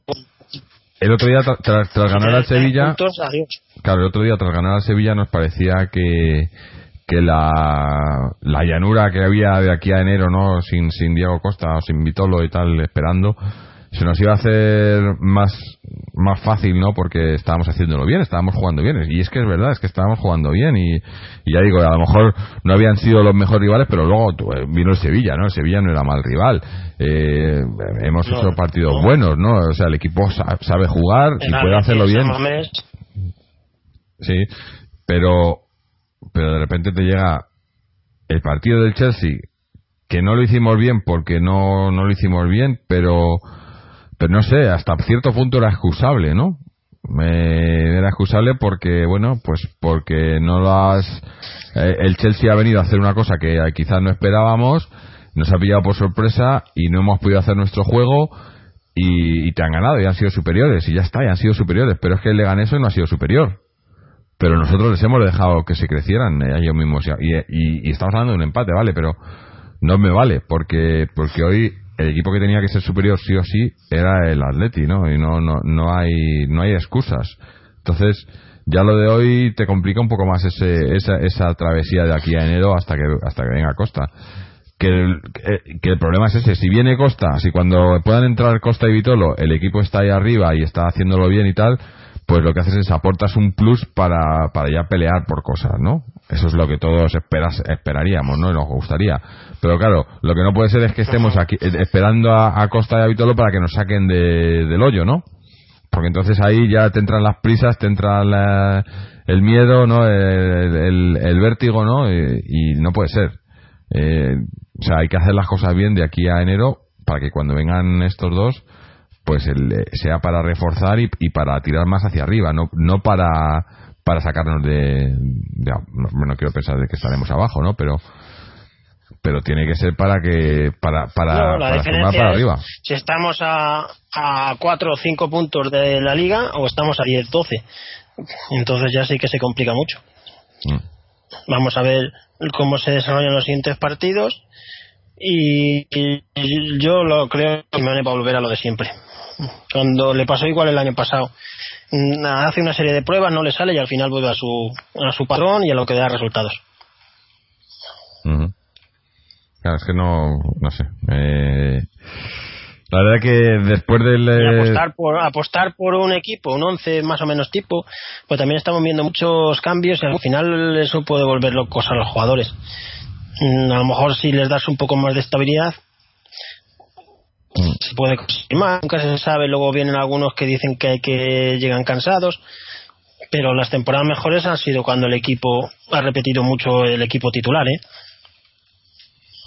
el otro día tra- tras, tras ganar al Sevilla, puntos, claro, el otro día tras ganar al Sevilla nos parecía que que la, la llanura que había de aquí a enero, ¿no? Sin, sin Diego Costa o sin Vitolo y tal, esperando, se nos iba a hacer más, más fácil, ¿no? Porque estábamos haciéndolo bien, estábamos jugando bien. Y es que es verdad, es que estábamos jugando bien. Y, y ya digo, a lo mejor no habían sido los mejores rivales, pero luego eh, vino el Sevilla, ¿no? El Sevilla no era mal rival. Eh, hemos No, hecho partidos no. buenos, ¿no? O sea, el equipo sa- sabe jugar y puede hacerlo bien. Sí, pero, pero de repente te llega el partido del Chelsea, que no lo hicimos bien porque no, no lo hicimos bien, pero, pero no sé, hasta cierto punto era excusable, ¿no? Eh, era excusable porque, bueno, pues porque no lo has, eh, el Chelsea ha venido a hacer una cosa que eh, quizás no esperábamos, nos ha pillado por sorpresa y no hemos podido hacer nuestro juego y, te han ganado y han sido superiores y ya está, y han sido superiores, pero es que el Leganés hoy no ha sido superior pero nosotros les hemos dejado que se crecieran eh, ellos mismos y, y- y estamos hablando de un empate vale pero no me vale porque porque hoy el equipo que tenía que ser superior sí o sí era el Atleti no y no no no hay no hay excusas. Entonces ya lo de hoy te complica un poco más ese, esa, esa travesía de aquí a enero hasta que hasta que venga Costa. Que el, que- el problema es ese si viene Costa si cuando puedan entrar Costa y Vitolo el equipo está ahí arriba y está haciéndolo bien y tal pues lo que haces es aportas un plus para, para ya pelear por cosas, ¿no? Eso es lo que todos esperas, esperaríamos, ¿no? Y nos gustaría. Pero claro, lo que no puede ser es que estemos aquí eh, esperando a, a Costa y a Vitolo para que nos saquen de- del hoyo, ¿no? porque entonces ahí ya te entran las prisas, te entra la- el miedo, ¿no? El, el- el vértigo, ¿no? Y, y no puede ser. Eh, o sea, hay que hacer las cosas bien de aquí a enero para que cuando vengan estos dos, pues el, eh, sea para reforzar y, y para tirar más hacia arriba, no, no para, para sacarnos de, de- no, no quiero pensar de que estaremos abajo, ¿no? Pero, pero tiene que ser para que, para, para, No, para sumar para es arriba. si estamos a, a 4 o 5 puntos de la liga o estamos a 10, 12. Entonces ya sí que se complica mucho. Mm. Vamos a ver cómo se desarrollan los siguientes partidos y, y yo lo creo que me va a volver a lo de siempre. Cuando le pasó igual el año pasado, Mm, hace una serie de pruebas, no le sale y al final vuelve a su, a su patrón y a lo que da resultados. Claro, es que no, no sé. Eh, la verdad que después del... Eh, apostar por apostar por un equipo, un 11 más o menos tipo, pues también estamos viendo muchos cambios y al final eso puede volver locos a los jugadores. Mm, A lo mejor si les das un poco más de estabilidad, Mm. se puede conseguir más, nunca se sabe, luego vienen algunos que dicen que, hay que llegan cansados, pero las temporadas mejores han sido cuando el equipo ha repetido mucho el equipo titular, ¿eh?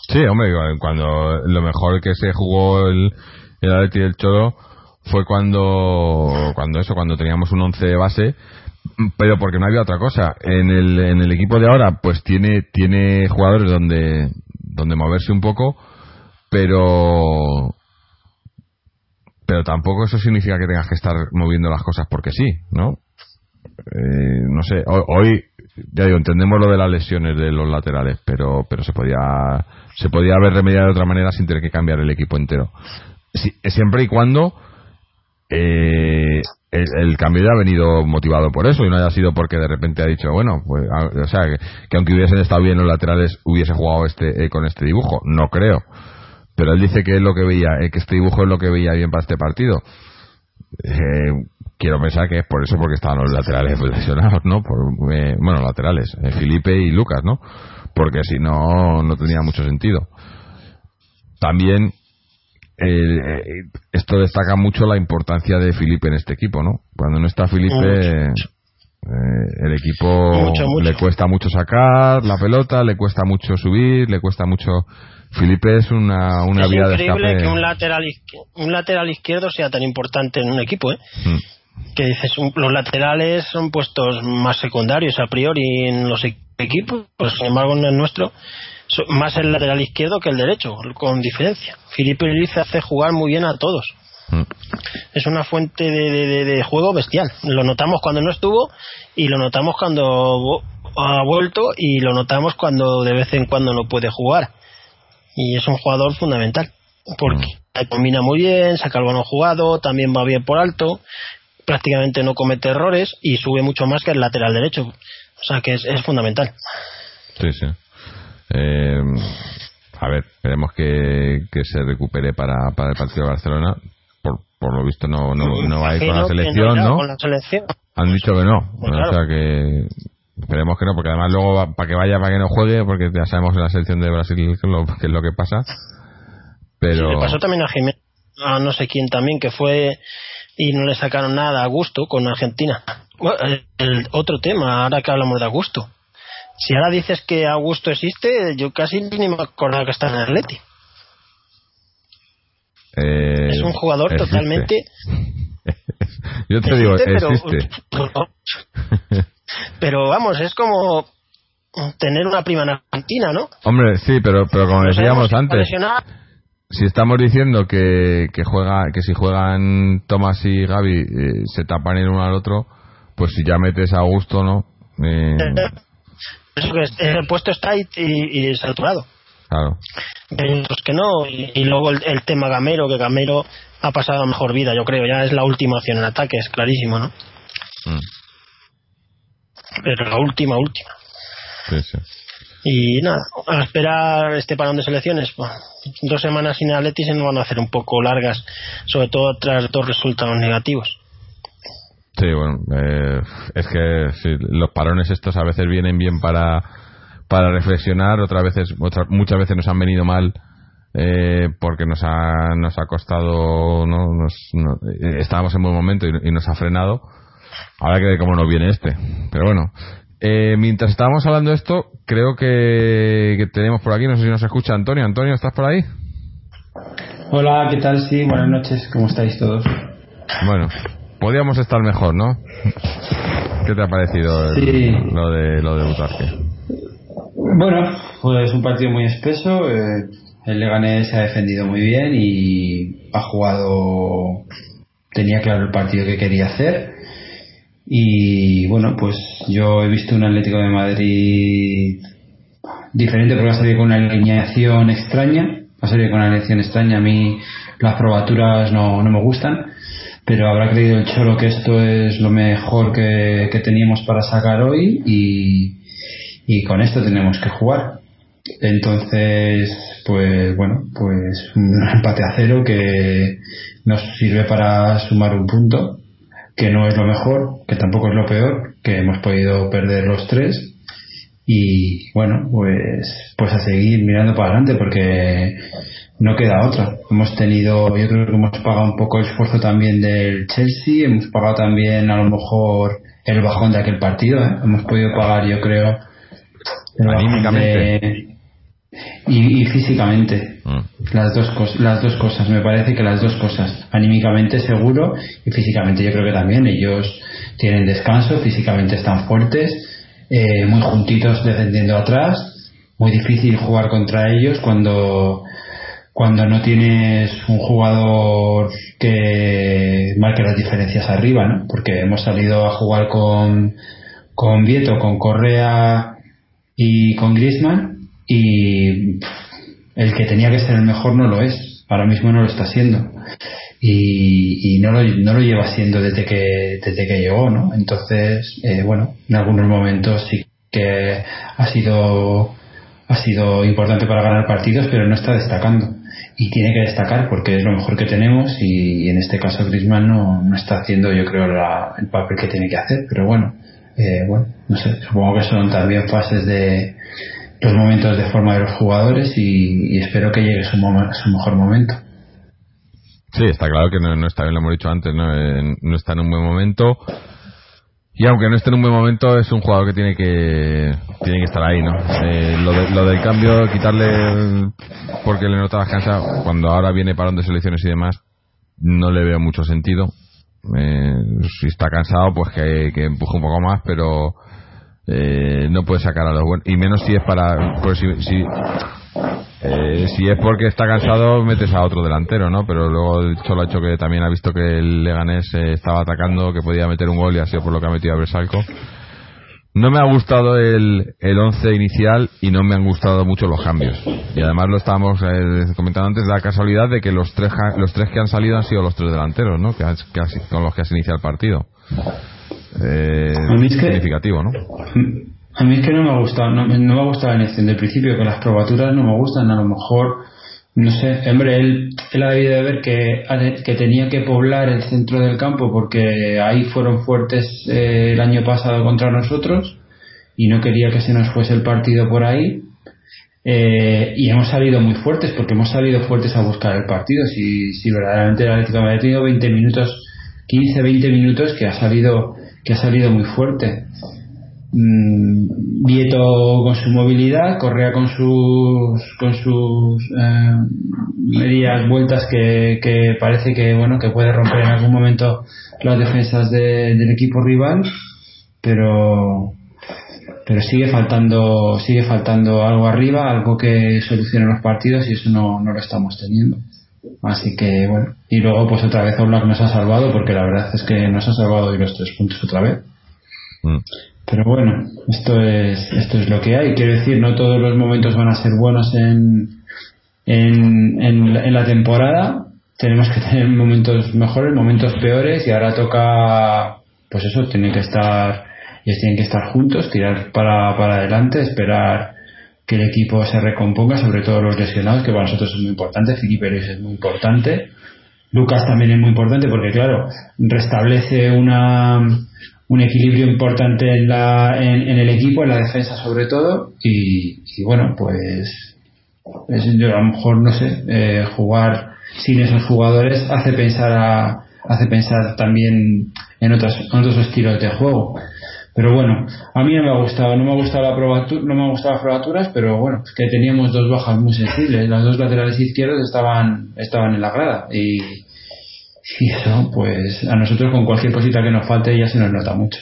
Sí, hombre, cuando lo mejor que se jugó el, el Atleti del Cholo fue cuando, cuando eso, cuando teníamos un 11 de base, pero porque no había otra cosa. En el, en el equipo de ahora, pues tiene, tiene jugadores donde, donde moverse un poco, pero, pero tampoco eso significa que tengas que estar moviendo las cosas porque sí, ¿no? Eh, no sé, ho- hoy, ya digo, entendemos lo de las lesiones de los laterales, pero, pero se podía, se podía haber remediado de otra manera sin tener que cambiar el equipo entero. Si- siempre y cuando eh, el, cambio ya ha venido motivado por eso y no haya sido porque de repente ha dicho, bueno, pues, o sea, que, que aunque hubiesen estado bien los laterales, hubiese jugado este eh, con este dibujo. No creo. Pero él dice que es lo que veía, eh, que este dibujo es lo que veía bien para este partido. Eh, quiero pensar que es por eso porque estaban los laterales lesionados, ¿no? Por, eh, bueno, laterales, Felipe y Lucas, ¿no? Porque si no, no tenía mucho sentido. También eh, esto destaca mucho la importancia de Felipe en este equipo, ¿no? Cuando no está Felipe, Mucho. eh, el equipo Mucho, mucho. le cuesta mucho sacar la pelota, le cuesta mucho subir, le cuesta mucho. Felipe es una, una es vía de increíble escape. que un lateral, un lateral izquierdo sea tan importante en un equipo, ¿eh? Mm. que dices, un- los laterales son puestos más secundarios a priori en los e- equipos, pues sin embargo en el nuestro, más el lateral izquierdo que el derecho, con diferencia. Felipe Luis hace jugar muy bien a todos. Mm. Es una fuente de, de- juego bestial. Lo notamos cuando no estuvo y lo notamos cuando ha vuelto y lo notamos cuando de vez en cuando no puede jugar. Y es un jugador fundamental porque combina muy bien, saca el balón jugado, también va bien por alto, prácticamente no comete errores y sube mucho más que el lateral derecho. O sea que es, es fundamental. Sí, sí. Eh, a ver, esperemos que, que se recupere para, para el partido de Barcelona. Por, por lo visto no, no, no va a ir con la que selección, ¿no? Con la selección. Han dicho que no. Pues o sea que esperemos que no, porque además luego va- para que vaya, para que no juegue, porque ya sabemos en la selección de Brasil qué es lo, qué es lo que pasa. Pero Sí, le pasó también a Jiménez, a no sé quién también, que fue y no le sacaron nada a gusto con Argentina. Bueno, el, el otro tema, ahora que hablamos de Augusto. Si ahora dices que Augusto existe, yo casi ni me acordaba que está en el Atleti. eh, Es un jugador existe. totalmente... Yo te digo, existe, pero-. Pero vamos, es como tener una prima en Argentina, ¿no? Hombre, sí, pero, pero como decíamos antes, si estamos diciendo que, que juega que si juegan Tomás y Gaby eh, se tapan el uno al otro pues si ya metes a Augusto no Eh, Eso que es- el puesto está ahí y, y saturado. claro otros que no. Y, y luego el, el tema Gamero, que Gamero ha pasado a mejor vida, yo creo. Ya es la última opción en ataque, es clarísimo, ¿no? Mm, Pero la última, última. sí, sí. Y nada, a esperar este parón de selecciones. Bueno, dos semanas sin Atleti se nos van a hacer un poco largas, sobre todo tras dos resultados negativos. Sí, bueno, eh, es que sí, los parones estos a veces vienen bien para, para reflexionar, otras veces, otras, muchas veces nos han venido mal eh, porque nos ha, nos ha costado, ¿no? Nos, eh, estábamos en buen momento y, nos ha frenado. Ahora que ver cómo nos viene este. Pero bueno, eh, mientras estábamos hablando de esto, creo que, que, tenemos por aquí, no sé si nos escucha Antonio. Antonio, ¿estás por ahí? Hola, ¿qué tal? Sí, buenas noches, ¿cómo estáis todos? Bueno, podríamos estar mejor, ¿no? ¿Qué te ha parecido lo de lo de Butarque? Bueno, pues un partido muy espeso. Eh, el Leganés se ha defendido muy bien y ha jugado, tenía claro el partido que quería hacer. Y bueno, pues yo he visto un Atlético de Madrid diferente porque ha salido con una alineación extraña. Ha salido con una alineación extraña. A mí las probaturas no, no me gustan pero habrá creído el Cholo que esto es lo mejor que, que teníamos para sacar hoy y, y, con esto tenemos que jugar. Entonces, pues bueno, pues un empate a cero que nos sirve para sumar un punto, que no es lo mejor, que tampoco es lo peor, que hemos podido perder los tres y bueno, pues pues a seguir mirando para adelante porque no queda otra. Hemos tenido, yo creo que hemos pagado un poco el esfuerzo también del Chelsea, hemos pagado también a lo mejor el bajón de aquel partido, ¿eh? hemos podido pagar yo creo anímicamente y, físicamente mm. las dos cosas las dos cosas me parece que las dos cosas anímicamente seguro y físicamente yo creo que también ellos tienen descanso físicamente están fuertes eh, muy juntitos defendiendo atrás muy difícil jugar contra ellos cuando cuando no tienes un jugador que marque las diferencias arriba, ¿no? Porque hemos salido a jugar con, con Vieto, con Correa y con Griezmann y el que tenía que ser el mejor no lo es. Ahora mismo no lo está siendo. Y, y no, lo, no lo lleva siendo desde que, desde que llegó, ¿no? Entonces, eh, bueno, en algunos momentos sí que ha sido ha sido importante para ganar partidos, pero no está destacando y tiene que destacar porque es lo mejor que tenemos y, en este caso Griezmann no, no está haciendo yo creo el papel que tiene que hacer pero bueno eh, bueno no sé supongo que son también fases de los momentos de forma de los jugadores y, espero que llegue su, mejor momento Sí, está claro que no, está bien, lo hemos dicho antes, ¿no? Eh, no está en un buen momento. Y aunque no esté en un buen momento, es un jugador que tiene que tiene que estar ahí, ¿no? Eh, lo, lo, del cambio, quitarle porque le notabas cansado, cuando ahora viene parón de selecciones y demás, no le veo mucho sentido. Eh, si está cansado, pues que, que empuje un poco más, pero eh, no puede sacar a los buenos. Y menos si es para. Pues si, si, eh, si es porque está cansado, metes a otro delantero, ¿no? Pero luego el Cholo ha hecho que también ha visto que el Leganés eh, estaba atacando, que podía meter un gol y ha sido por lo que ha metido a Bresalco. No me ha gustado el, el once inicial y no me han gustado mucho los cambios. Y además lo estábamos eh, comentando antes, la casualidad de que los tres, los tres que han salido han sido los tres delanteros, ¿no? Que, con los que has iniciado el partido. Eh, significativo, ¿no? A mí es que no me ha gustado, no, me ha gustado la elección del principio, que las probaturas no me gustan, a lo mejor, no sé, hombre, él, él ha debido de ver que, que tenía que poblar el centro del campo porque ahí fueron fuertes eh, el año pasado contra nosotros y no quería que se nos fuese el partido por ahí. Eh, y hemos salido muy fuertes porque hemos salido fuertes a buscar el partido. Si, si verdaderamente el Atlético ha tenido 20 minutos, 15, 20 minutos que ha salido que ha salido muy fuerte. Mm, Vieto con su movilidad, Correa con sus con sus eh, medias vueltas que, que, parece que bueno que puede romper en algún momento las defensas del equipo rival, pero pero sigue faltando sigue faltando algo arriba, algo que solucione los partidos y eso no, no lo estamos teniendo. Así que bueno, y luego pues otra vez Oblak nos ha salvado porque la verdad es que nos ha salvado hoy los tres puntos otra vez. Mm. Pero bueno, esto es, esto es lo que hay. Quiero decir, no todos los momentos van a ser buenos en, en, en, la temporada. Tenemos que tener momentos mejores, momentos peores y ahora toca, pues eso, tienen que estar, ellos tienen que estar juntos, tirar para, para adelante, esperar que el equipo se recomponga, sobre todo los lesionados, que para nosotros es muy importante. Felipe Pérez es muy importante. Lucas también es muy importante porque, claro, restablece una, un equilibrio importante en, la, en, el equipo, en la defensa sobre todo, y, bueno, pues yo a lo mejor, no sé, eh, jugar sin esos jugadores hace pensar a, hace pensar también en, otras, en otros estilos de juego. Pero bueno, a mí no me ha gustado, no me ha gustado la probatura, no me ha gustado las probaturas, pero bueno, que teníamos dos bajas muy sensibles, las dos laterales izquierdos estaban, estaban en la grada y, eso, pues a nosotros con cualquier cosita que nos falte ya se nos nota mucho.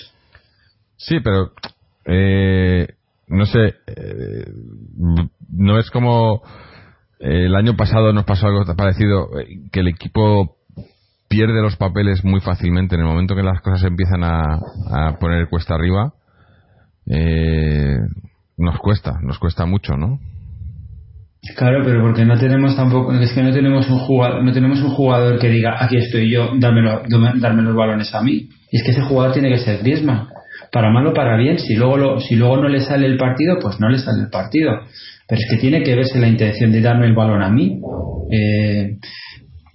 Sí, pero eh, no sé, eh, no es como eh, el año pasado nos pasó algo parecido, que el equipo pierde los papeles muy fácilmente en el momento que las cosas empiezan a, poner cuesta arriba. nos cuesta, nos cuesta mucho, ¿no? Claro, pero porque no tenemos tampoco, es que no tenemos un jugador, no tenemos un jugador que diga aquí estoy yo, dármelo, darme los balones a mí. Y es que ese jugador tiene que ser Griezmann para mal o para bien, si luego, lo, si luego no le sale el partido, pues no le sale el partido. Pero es que tiene que verse la intención de darme el balón a mí. Eh,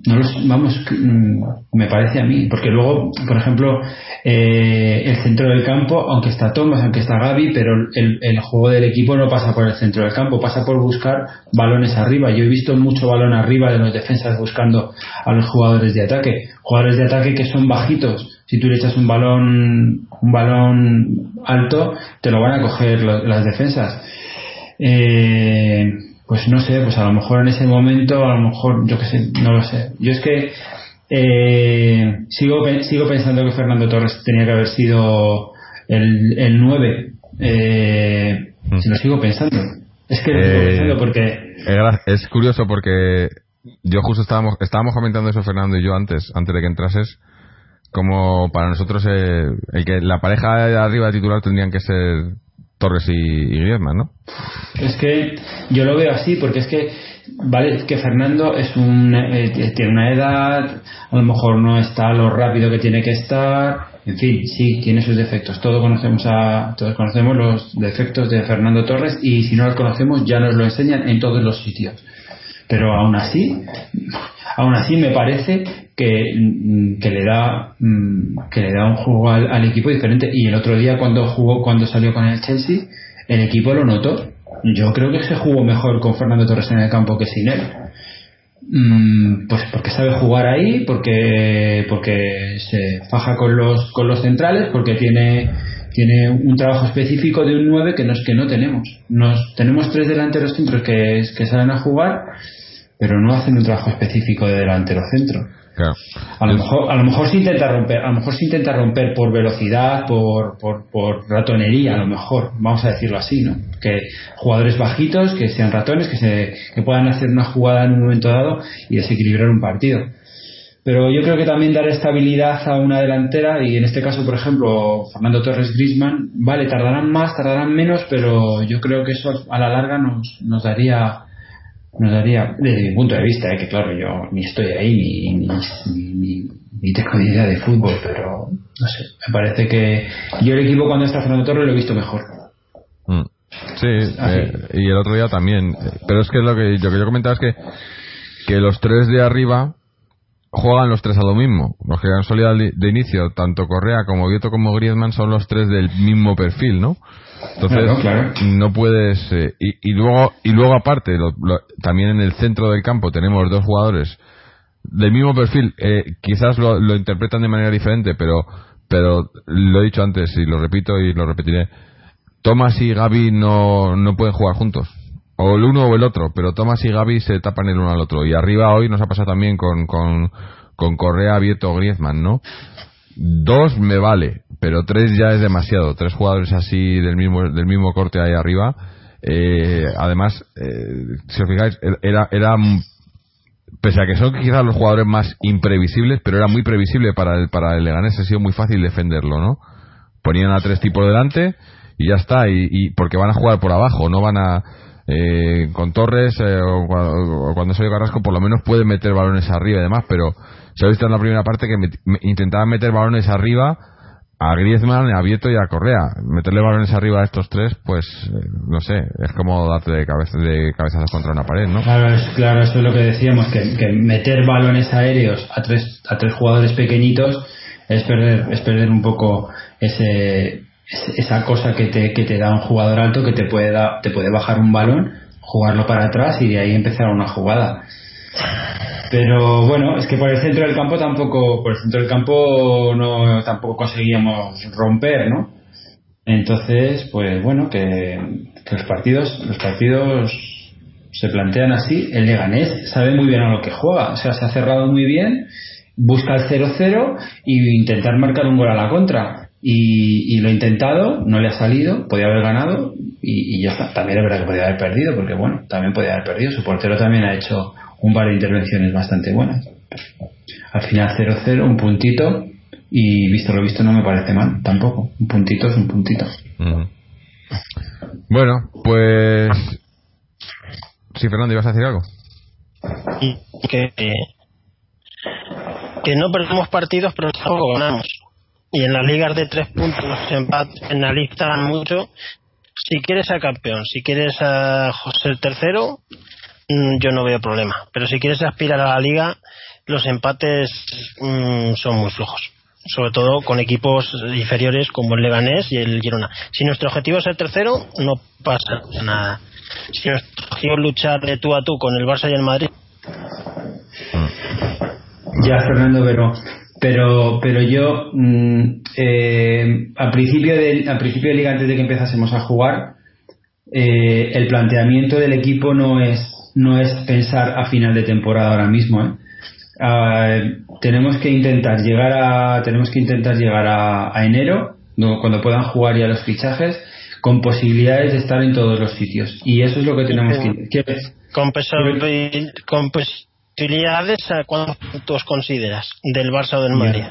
no los, vamos, mm, me parece a mí, porque luego, por ejemplo, eh, el centro del campo, aunque está Thomas, aunque está Gaby, pero el, el, juego del equipo no pasa por el centro del campo, pasa por buscar balones arriba. Yo he visto mucho balón arriba de los defensas buscando a los jugadores de ataque, jugadores de ataque que son bajitos. Si tú le echas un balón, un balón alto, te lo van a coger las defensas. Eh, pues no sé, pues a lo mejor en ese momento, a lo mejor, yo qué sé, no lo sé. Yo es que eh, sigo, sigo pensando que Fernando Torres tenía que haber sido el, el 9. Eh, mm. Si lo sigo pensando. Es que lo sigo eh, pensando porque. Es curioso porque yo justo estábamos, estábamos comentando eso Fernando y yo antes, antes de que entrases, como para nosotros el que la pareja de arriba de titular tendrían que ser Torres y, y ¿no? Es que yo lo veo así, porque es que, vale, que Fernando es un, eh, tiene una edad, a lo mejor no está lo rápido que tiene que estar, en fin, sí, tiene sus defectos. Todos conocemos, a, todos conocemos los defectos de Fernando Torres y si no los conocemos ya nos lo enseñan en todos los sitios. Pero aún así, aún así me parece que, mm, que le da mm, que le da un juego al, equipo diferente. Y el otro día cuando jugó cuando salió con el Chelsea el equipo lo notó. Yo creo que se jugó mejor con Fernando Torres en el campo que sin él. Mm, pues porque sabe jugar ahí porque porque se faja con los con los centrales porque tiene tiene un trabajo específico de un 9 que no es que no tenemos. Nos tenemos tres delanteros centros que, que salen a jugar pero no hacen un trabajo específico de delantero centro. A lo mejor, a lo mejor se intenta romper, a lo mejor se intenta romper por velocidad, por, por, por, ratonería, a lo mejor, vamos a decirlo así, ¿no? Que jugadores bajitos, que sean ratones, que se, que puedan hacer una jugada en un momento dado y desequilibrar un partido. Pero yo creo que también dar estabilidad a una delantera, y en este caso, por ejemplo, Fernando Torres Grisman, vale, tardarán más, tardarán menos, pero yo creo que eso a la larga nos, nos daría nos daría, desde mi punto de vista, eh, que claro, yo ni estoy ahí ni, ni, ni, tengo ni idea de fútbol, pero no sé, me parece que yo el equipo cuando está Fernando Torres lo he visto mejor. Mm. Sí, eh, y el otro día también. Pero es que lo que, lo que yo comentaba es que, que los tres de arriba juegan los tres a lo mismo. Los que han salido de inicio, tanto Correa como Vieto como Griezmann, son los tres del mismo perfil, ¿no? Entonces, no puedes. Eh, y, y, luego, y luego aparte, también en el centro del campo tenemos dos jugadores del mismo perfil. Eh, quizás lo, lo, interpretan de manera diferente, pero, pero lo he dicho antes y lo repito y lo repetiré. Thomas y Gaby no, no pueden jugar juntos. O el uno o el otro, pero Thomas y Gaby se tapan el uno al otro. Y arriba hoy nos ha pasado también con, con, con Correa, Vieto, Griezmann, ¿no? Dos me vale, pero tres ya es demasiado. Tres jugadores así del mismo, del mismo corte ahí arriba. Eh, además, eh, si os fijáis, era, era, pese a que son quizás los jugadores más imprevisibles, pero era muy previsible para el, para el Leganés, ha sido muy fácil defenderlo, ¿no? Ponían a tres tipos delante y ya está, y, porque van a jugar por abajo, no van a, eh, con Torres eh, o, cuando salió Carrasco por lo menos puede meter balones arriba y demás, pero ha visto en la primera parte que intentaban meter balones arriba a Griezmann, a Vieto y a Correa. Meterle balones arriba a estos tres, pues eh, no sé, es como darte de, cabeza, de cabezazos contra una pared, ¿no? Claro, es, claro, eso es lo que decíamos, que, que, meter balones aéreos a tres, a tres jugadores pequeñitos es perder, es perder un poco ese, esa cosa que te, que te da un jugador alto que te puede, da, te puede bajar un balón jugarlo para atrás y de ahí empezar una jugada. Pero bueno, es que por el centro del campo tampoco, por el centro del campo no tampoco conseguíamos romper, ¿no? Entonces, pues bueno, que, los partidos, los partidos se plantean así. El Leganés sabe muy bien a lo que juega, o sea, se ha cerrado muy bien, busca el 0-0 y intentar marcar un gol a la contra. Y, lo ha intentado, no le ha salido, podía haber ganado y, y ya. También es verdad que podía haber perdido, porque bueno, también podía haber perdido. Su portero también ha hecho un par de intervenciones bastante buenas. Al final 0-0, un puntito y visto lo visto no me parece mal tampoco. Un puntito es un puntito. Bueno, pues... Sí, Fernando, ¿ibas a decir algo? Y que, que no perdemos partidos, pero tampoco ganamos. Y en las ligas de tres puntos los empates penalizan mucho. Si quieres ser campeón, si quieres a José el tercero, yo no veo problema. Pero si quieres aspirar a la liga, los empates mm, son muy flojos. Sobre todo con equipos inferiores como el Leganés y el Girona. Si nuestro objetivo es el tercero, no pasa nada. Si nuestro objetivo es luchar de tú a tú con el Barça y el Madrid. Ya, Fernando, pero pero pero yo mm, eh, al principio de al principio de liga antes de que empezásemos a jugar eh, el planteamiento del equipo no es no es pensar a final de temporada ahora mismo. ¿eh? Ah, tenemos que intentar llegar a tenemos que intentar llegar a, enero cuando puedan jugar ya los fichajes con posibilidades de estar en todos los sitios y eso es lo que tenemos que, con, con posibilidades a cuántos puntos consideras del Barça o del Madrid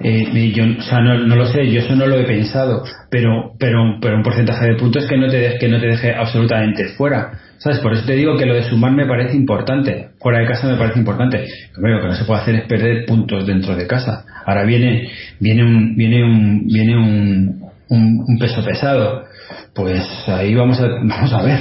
eh, yo, o sea, no, lo sé, yo eso no lo he pensado, pero, pero, pero un porcentaje de puntos que no te, que no te deje absolutamente fuera. ¿Sabes? Por eso te digo que lo de sumar me parece importante. Fuera de casa me parece importante. Lo que no se puede hacer es perder puntos dentro de casa. Ahora viene, viene un, viene un, viene un, un, peso pesado. Pues ahí vamos a, vamos a ver,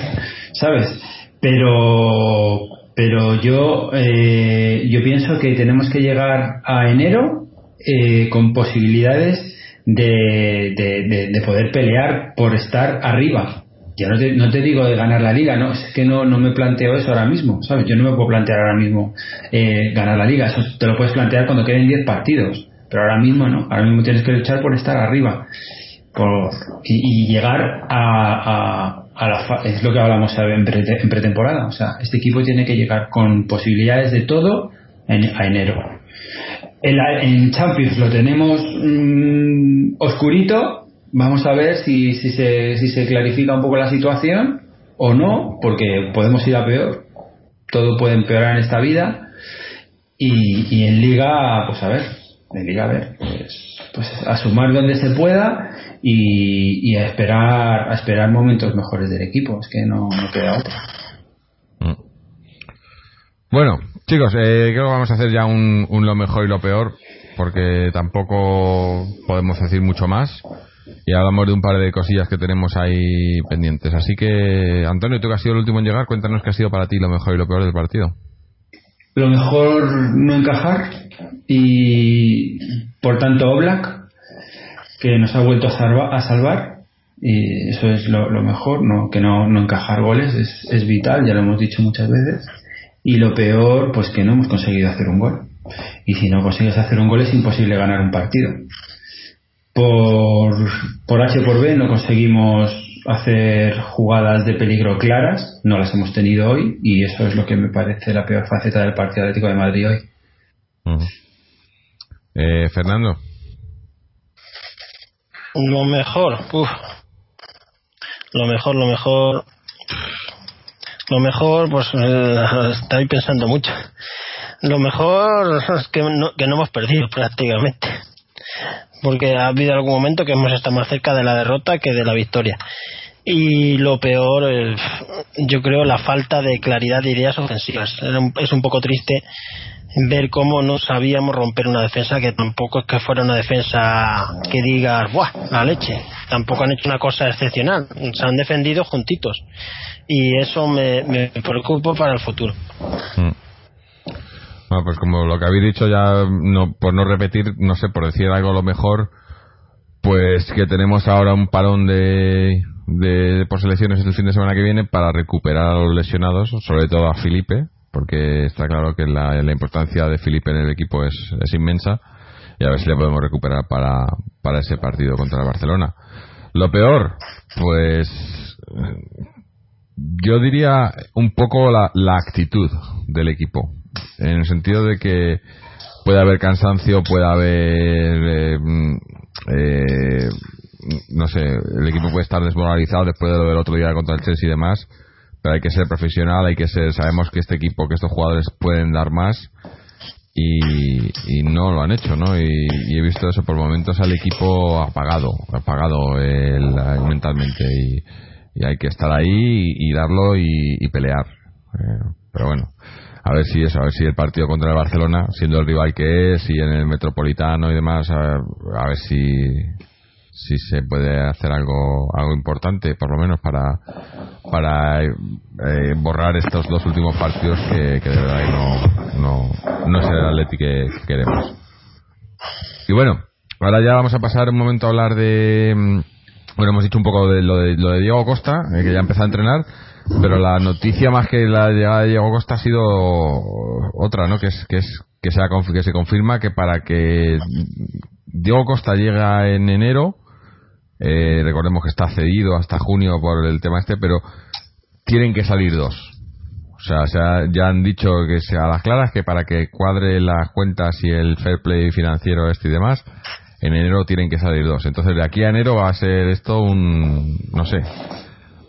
¿sabes? Pero, pero yo, eh, yo pienso que tenemos que llegar a enero eh, con posibilidades de, de, de, poder pelear por estar arriba ya no te, no te digo de ganar la liga, no, es que no, no me planteo eso ahora mismo, ¿sabes? Yo no me puedo plantear ahora mismo eh, ganar la liga, eso te lo puedes plantear cuando queden 10 partidos, pero ahora mismo no, ahora mismo tienes que luchar por estar arriba por, y, llegar a, a, la es lo que hablamos en, en, pretemporada, o sea, este equipo tiene que llegar con posibilidades de todo en, a enero. En, en Champions lo tenemos mm, oscurito, vamos a ver si, si, se, si se clarifica un poco la situación o no, porque podemos ir a peor. Todo puede empeorar en esta vida. Y, en Liga, pues a ver, en Liga a ver, pues, pues a sumar donde se pueda y, y, a esperar a esperar momentos mejores del equipo. Es que no, no queda otra. Mm. Bueno, chicos, eh, creo que vamos a hacer ya un, lo mejor y lo peor, porque tampoco podemos decir mucho más y hablamos de un par de cosillas que tenemos ahí pendientes. Así que, Antonio, tú que has sido el último en llegar, cuéntanos qué ha sido para ti lo mejor y lo peor del partido. Lo mejor no encajar y, por tanto, Oblak, que nos ha vuelto a, a salvar. Y eso es lo, mejor, no, que no, no encajar goles es, es vital, ya lo hemos dicho muchas veces. Y lo peor, pues que no hemos conseguido hacer un gol. Y si no consigues hacer un gol es imposible ganar un partido por, por H por B no conseguimos hacer jugadas de peligro claras, no las hemos tenido hoy y eso es lo que me parece la peor faceta del Partido Atlético de Madrid hoy. eh, Fernando. Lo mejor, uf. lo mejor, lo mejor, lo mejor, pues eh, estoy pensando mucho. Lo mejor es que no, que no hemos perdido prácticamente porque ha habido algún momento que hemos estado más cerca de la derrota que de la victoria. Y lo peor, eh, yo creo, la falta de claridad de ideas ofensivas. Es un poco triste ver cómo no sabíamos romper una defensa que tampoco es que fuera una defensa que diga ¡buah! la leche. Tampoco han hecho una cosa excepcional. Se han defendido juntitos. Y eso me, preocupa para el futuro. Mm pues como lo que habéis dicho ya, por no repetir, no sé, por decir algo lo mejor, pues que tenemos ahora un parón de de, por selecciones el fin de semana que viene para recuperar a los lesionados, sobre todo a Felipe, porque está claro que la, la importancia de Felipe en el equipo es, es inmensa y a ver si le podemos recuperar para, para ese partido contra el Barcelona. Lo peor, pues yo diría un poco la, la actitud del equipo, en el sentido de que puede haber cansancio, puede haber eh, mm, eh, no sé, el equipo puede estar desmoralizado después de lo del otro día contra el Chelsea y demás, pero hay que ser profesional, hay que ser, sabemos que este equipo, que estos jugadores pueden dar más y, no lo han hecho, ¿no? Y, y he visto eso por momentos al equipo apagado, apagado el, mentalmente y, y hay que estar ahí y, darlo y, pelear. Eh, pero bueno, a ver si eso, a ver si el partido contra el Barcelona, siendo el rival que es y en el Metropolitano y demás, a, ver si si se puede hacer algo algo importante por lo menos para para eh, borrar estos dos últimos partidos que, que de verdad no, no, no es el Atleti que queremos y bueno ahora ya vamos a pasar un momento a hablar de mm, bueno hemos dicho un poco de lo de, lo de Diego Costa eh, que ya empezó a entrenar pero la noticia más que la llegada de Diego Costa ha sido otra no que es que es que se, ha, que se confirma que para que Diego Costa llega en enero eh, recordemos que está cedido hasta junio por el tema este, pero tienen que salir dos. O sea, ya han dicho que sea a las claras que para que cuadre las cuentas y el fair play financiero este y demás, en enero tienen que salir dos. Entonces de aquí a enero va a ser esto un, no sé,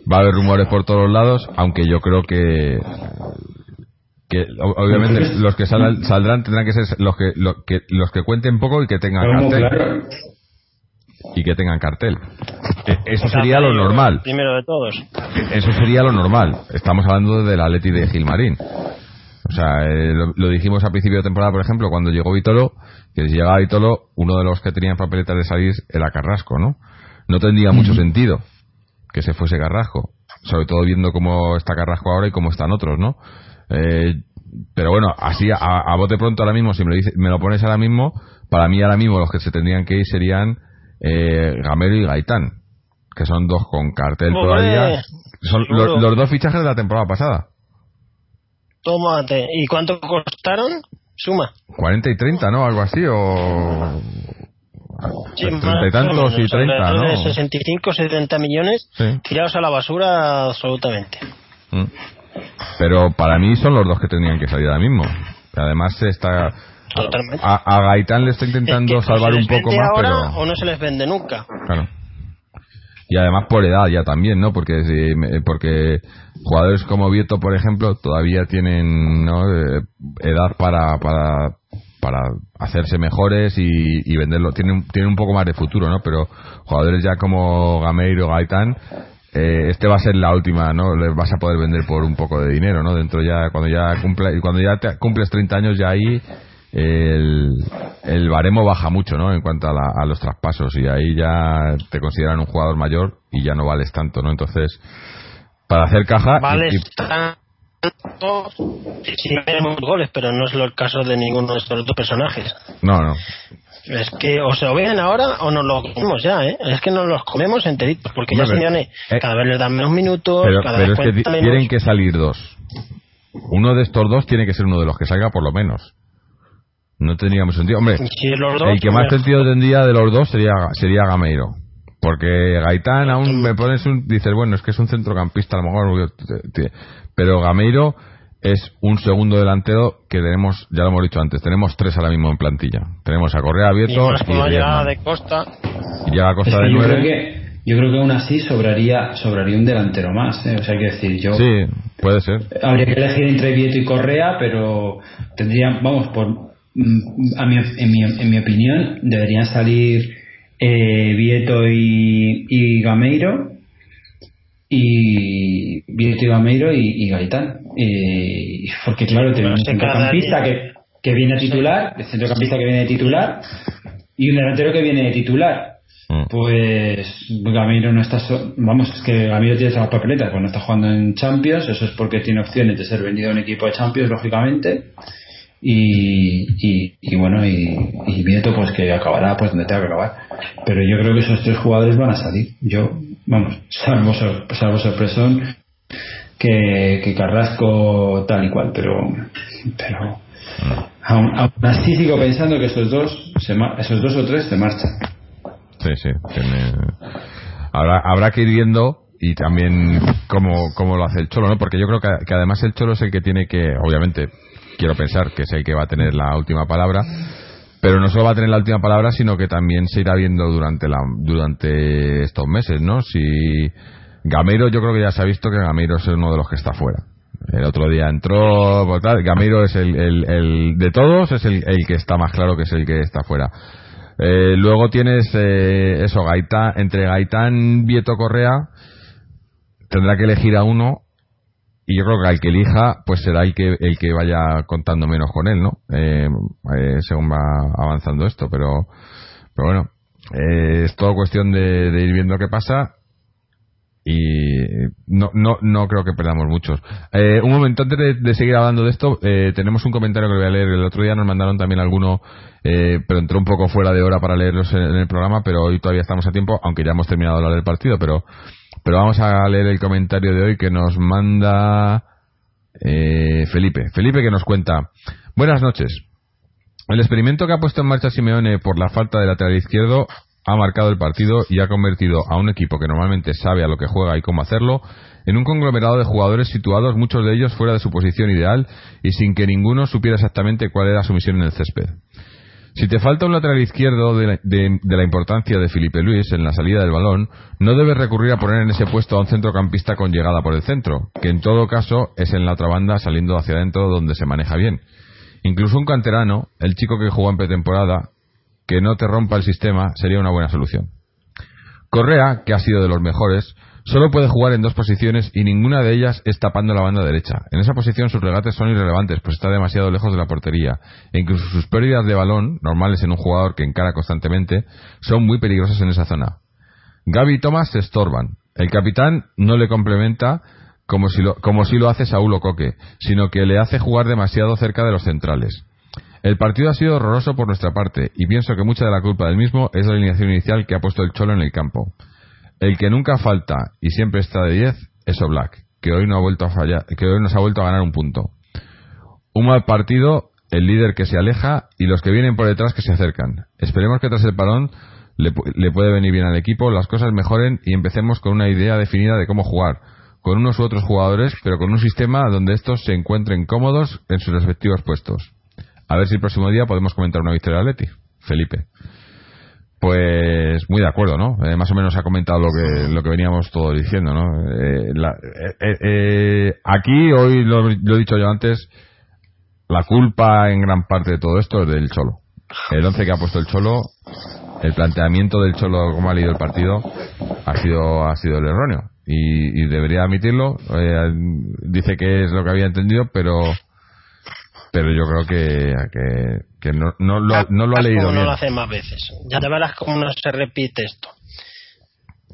va a haber rumores por todos lados, aunque yo creo que que obviamente los que saldrán tendrán que ser los que, que los que cuenten poco y que tengan cartel y que tengan cartel. E, eso sería lo normal. Primero de todos. Eso sería lo normal. Estamos hablando del Atleti de Gilmarín. O sea, eh, lo, dijimos a principio de temporada, por ejemplo, cuando llegó Vitolo, que si llegaba Vitolo, uno de los que tenían papeletas de salir era Carrasco, ¿no? No tendría mucho sentido que se fuese Carrasco, sobre todo viendo cómo está Carrasco ahora y cómo están otros, ¿no? Eh, pero bueno, así a, a, bote pronto ahora mismo, si me lo, dice, me lo pones ahora mismo, para mí ahora mismo los que se tendrían que ir serían eh, Gamero y Gaitán, que son dos con cartel todavía. Son los, los, dos fichajes de la temporada pasada. Tómate. ¿Y cuánto costaron? Suma. 40 y 30, ¿no? Algo así, o... Sí, 30 y tantos y 30, ¿no? 65, 70 millones sí. tirados a la basura absolutamente. Mm. Pero para mí son los dos que tendrían que salir ahora mismo. Además está a, a, Gaitán le está intentando salvar un poco más, ahora pero... o no se les vende nunca. Claro. Y además por edad ya también, ¿no? Porque porque jugadores como Vieto, por ejemplo, todavía tienen ¿no? Eh, edad para, para para hacerse mejores y, y venderlo. Tienen, tienen un poco más de futuro, ¿no? Pero jugadores ya como Gameiro, Gaitán, eh, este va a ser la última, ¿no? Les vas a poder vender por un poco de dinero, ¿no? Dentro ya, cuando ya cumple, cuando ya te, cumples 30 años ya ahí el, el baremo baja mucho, ¿no? En cuanto a, la, a, los traspasos y ahí ya te consideran un jugador mayor y ya no vales tanto, ¿no? Entonces, para hacer caja... Vales y, tanto si tenemos goles, pero no es el caso de ninguno de estos dos personajes. No, no. Es que o se lo ven ahora o nos lo comemos ya, ¿eh? Es que nos los comemos enteritos, porque ya Simeone eh, cada vez les dan menos minutos, pero, cada pero vez es que menos. tienen que salir dos. Uno de estos dos tiene que ser uno de los que salga por lo menos. No tendríamos sentido. Hombre, si los dos, el que más sentido tendría de los dos sería, sería Gameiro. Porque Gaitán aún me pones un... Dices, bueno, es que es un centrocampista a lo mejor. Pero Gameiro es un segundo delantero que tenemos, ya lo hemos dicho antes, tenemos tres ahora mismo en plantilla. Tenemos a Correa abierto y, y llegada de Costa. Y llega a Costa es que de yo nueve. Creo que, yo creo que aún así sobraría sobraría un delantero más. ¿eh? O sea, hay que decir, yo. Sí, puede ser. Habría que elegir entre Vieto y Correa, pero tendría, vamos, por a mi, en, mi, en mi opinión, deberían salir eh, Vieto y, y Gameiro y Vieto y Gameiro y, y Gaitán. Eh, porque claro, tenemos un centrocampista que, que viene a titular, el centrocampista que viene de titular y un delantero que viene de titular. Pues Gameiro no está. So vamos, es que Gameiro tiene las papeletas, pues no está jugando en Champions. Eso es porque tiene opciones de ser vendido a un equipo de Champions, lógicamente y, y, bueno y, y Vieto pues que acabará pues donde tenga que acabar pero yo creo que esos tres jugadores van a salir yo vamos, salvo, salvo sorpresón, que, que Carrasco tal y cual, pero, pero aún, así sigo pensando que esos dos, se, esos dos o tres se marchan. Sí, sí. Habrá, habrá que ir viendo y también cómo, cómo lo hace el Cholo, ¿no? Porque yo creo que, que, además el Cholo es el que tiene que, obviamente, quiero pensar que es el que va a tener la última palabra, pero no solo va a tener la última palabra, sino que también se irá viendo durante, la, durante estos meses, ¿no? Si Gameiro, yo creo que ya se ha visto que Gameiro es uno de los que está fuera. El otro día entró, pues Gameiro es el, el, de todos, es el, el, que está más claro que es el que está fuera. Eh, luego tienes eh, eso, Gaitán, entre Gaitán, Vieto Correa, tendrá que elegir a uno y yo creo que al que elija pues será el que el que vaya contando menos con él no eh, eh, según va avanzando esto pero pero bueno eh, es todo cuestión de, ir viendo qué pasa y no no no creo que perdamos muchos. Un momento antes de, seguir hablando de esto tenemos un comentario que voy a leer. El otro día nos mandaron también alguno pero entró un poco fuera de hora para leerlos en, en, el programa pero hoy todavía estamos a tiempo aunque ya hemos terminado de hablar del partido pero pero vamos a leer el comentario de hoy que nos manda eh, Felipe. Felipe que nos cuenta. Buenas noches. El experimento que ha puesto en marcha Simeone por la falta de lateral izquierdo ha marcado el partido y ha convertido a un equipo que normalmente sabe a lo que juega y cómo hacerlo en un conglomerado de jugadores situados, muchos de ellos fuera de su posición ideal y sin que ninguno supiera exactamente cuál era su misión en el césped. Si te falta un lateral izquierdo de la, importancia de Felipe Luis en la salida del balón, no debes recurrir a poner en ese puesto a un centrocampista con llegada por el centro, que en todo caso es en la otra banda saliendo hacia adentro donde se maneja bien. Incluso un canterano, el chico que jugó en pretemporada, que no te rompa el sistema, sería una buena solución. Correa, que ha sido de los mejores, Solo puede jugar en dos posiciones y ninguna de ellas es tapando la banda derecha. En esa posición sus regates son irrelevantes, pues está demasiado lejos de la portería. E incluso sus pérdidas de balón, normales en un jugador que encara constantemente, son muy peligrosas en esa zona. Gaby y Thomas se estorban. El capitán no le complementa como si lo, como si lo hace Saúl Ocoque, sino que le hace jugar demasiado cerca de los centrales. El partido ha sido horroroso por nuestra parte, y pienso que mucha de la culpa del mismo es la alineación inicial que ha puesto el Cholo en el campo. El que nunca falta y siempre está de 10 es Oblak, que hoy no ha vuelto a fallar, que hoy nos ha vuelto a ganar un punto. Un mal partido, el líder que se aleja y los que vienen por detrás que se acercan. Esperemos que tras el parón le, le puede venir bien al equipo, las cosas mejoren y empecemos con una idea definida de cómo jugar, con unos u otros jugadores, pero con un sistema donde estos se encuentren cómodos en sus respectivos puestos. A ver si el próximo día podemos comentar una victoria de Leti. Felipe. Pues muy de acuerdo, ¿no? Eh, más o menos ha comentado lo que lo que veníamos todos diciendo, ¿no? Eh, eh, aquí, hoy lo, he dicho yo antes, la culpa en gran parte de todo esto es del Cholo. El once que ha puesto el Cholo, el planteamiento del Cholo, como ha leído el partido, ha sido, ha sido el erróneo. Y, y debería admitirlo. dice que es lo que había entendido, pero pero yo creo que, que, no, no, lo, no lo ha leído bien. No lo hace más veces. Ya te verás cómo no se repite esto.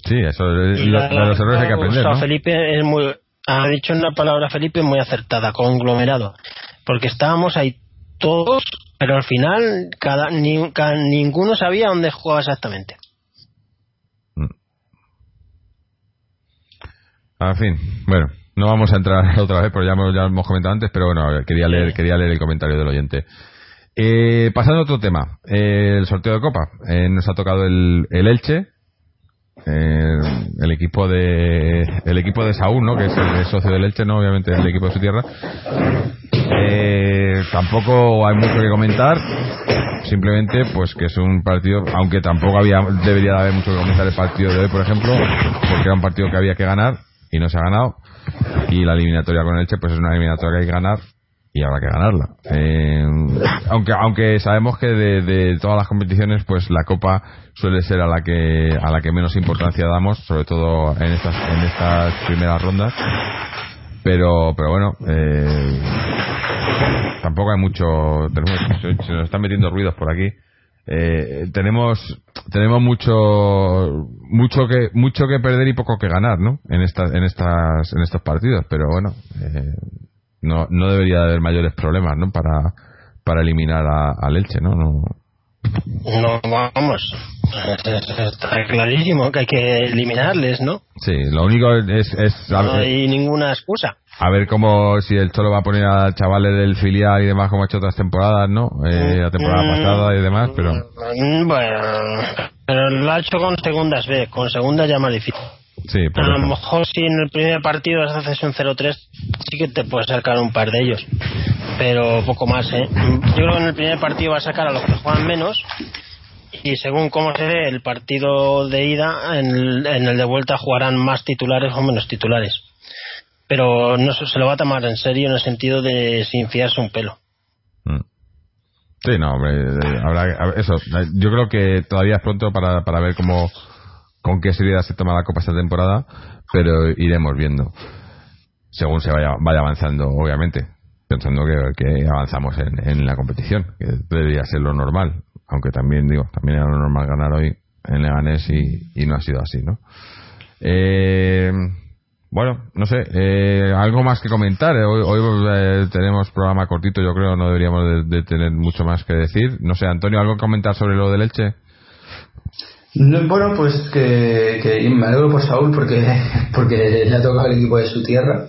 Sí, eso de los errores hay que aprender. ¿no? Felipe es muy, ha dicho una palabra Felipe muy acertada, conglomerado. Porque estábamos ahí todos, pero al final cada, ninguno sabía dónde jugaba exactamente. Mm. En fin, bueno, no vamos a entrar otra vez, porque ya hemos, ya hemos comentado antes, pero bueno, quería leer, quería leer el comentario del oyente. Eh, pasando a otro tema, eh, el sorteo de Copa. Eh, nos ha tocado el, el Elche, eh, el equipo de el equipo de Saúl, ¿no? Que es el, socio del Elche, no, obviamente el equipo de su tierra. Eh, tampoco hay mucho que comentar. Simplemente, pues que es un partido, aunque tampoco había debería haber mucho que comentar el partido de hoy, por ejemplo, porque era un partido que había que ganar y no se ha ganado. Y la eliminatoria con Elche pues es una eliminatoria que hay que ganar y habrá que ganarla. Eh, aunque aunque sabemos que de, todas las competiciones pues la copa suele ser a la que a la que menos importancia damos sobre todo en estas en estas primeras rondas. Pero pero bueno eh, tampoco hay mucho se nos están metiendo ruidos por aquí eh, tenemos tenemos mucho mucho que mucho que perder y poco que ganar no en estas en estas en estos partidos pero bueno eh, no no debería haber mayores problemas no para para eliminar a, Elche no, no. No, vamos. Está clarísimo que hay que eliminarles, ¿no? Sí, lo único es... es no hay ninguna excusa. A ver cómo, si el Cholo va a poner a chavales del filial y demás como ha hecho otras temporadas, ¿no? Eh, la temporada Mm, pasada y demás, pero... mm, Bueno, pero lo ha hecho con segundas B, con segundas ya más difícil. Sí, por A lo mejor si en el primer partido haces un 0-3, sí que te puedes sacar un par de ellos. Pero poco más, ¿eh? Yo creo que en el primer partido va a sacar a los que juegan menos. Y según cómo se ve el partido de ida, en el, en el de vuelta jugarán más titulares o menos titulares. Pero no se, se lo va a tomar en serio en el sentido de sin fiarse un pelo. Mm. Sí, no, eh, habrá, eso, eh, yo creo que todavía es pronto para, para ver cómo, con qué seriedad se toma la Copa esta temporada, pero iremos viendo, según se vaya, vaya avanzando, obviamente, pensando que, que avanzamos en, en la competición, que debería ser lo normal, aunque también, digo, también era lo normal ganar hoy en Leganés y, no ha sido así, ¿no? Eh, bueno, no sé, eh, algo más que comentar. Eh, Hoy, hoy, eh, tenemos programa cortito, yo creo, no deberíamos de, de tener mucho más que decir. No sé, Antonio, ¿algo que comentar sobre lo del Elche? No, bueno, pues que, que me alegro por Saúl porque, porque le ha tocado el equipo de su tierra.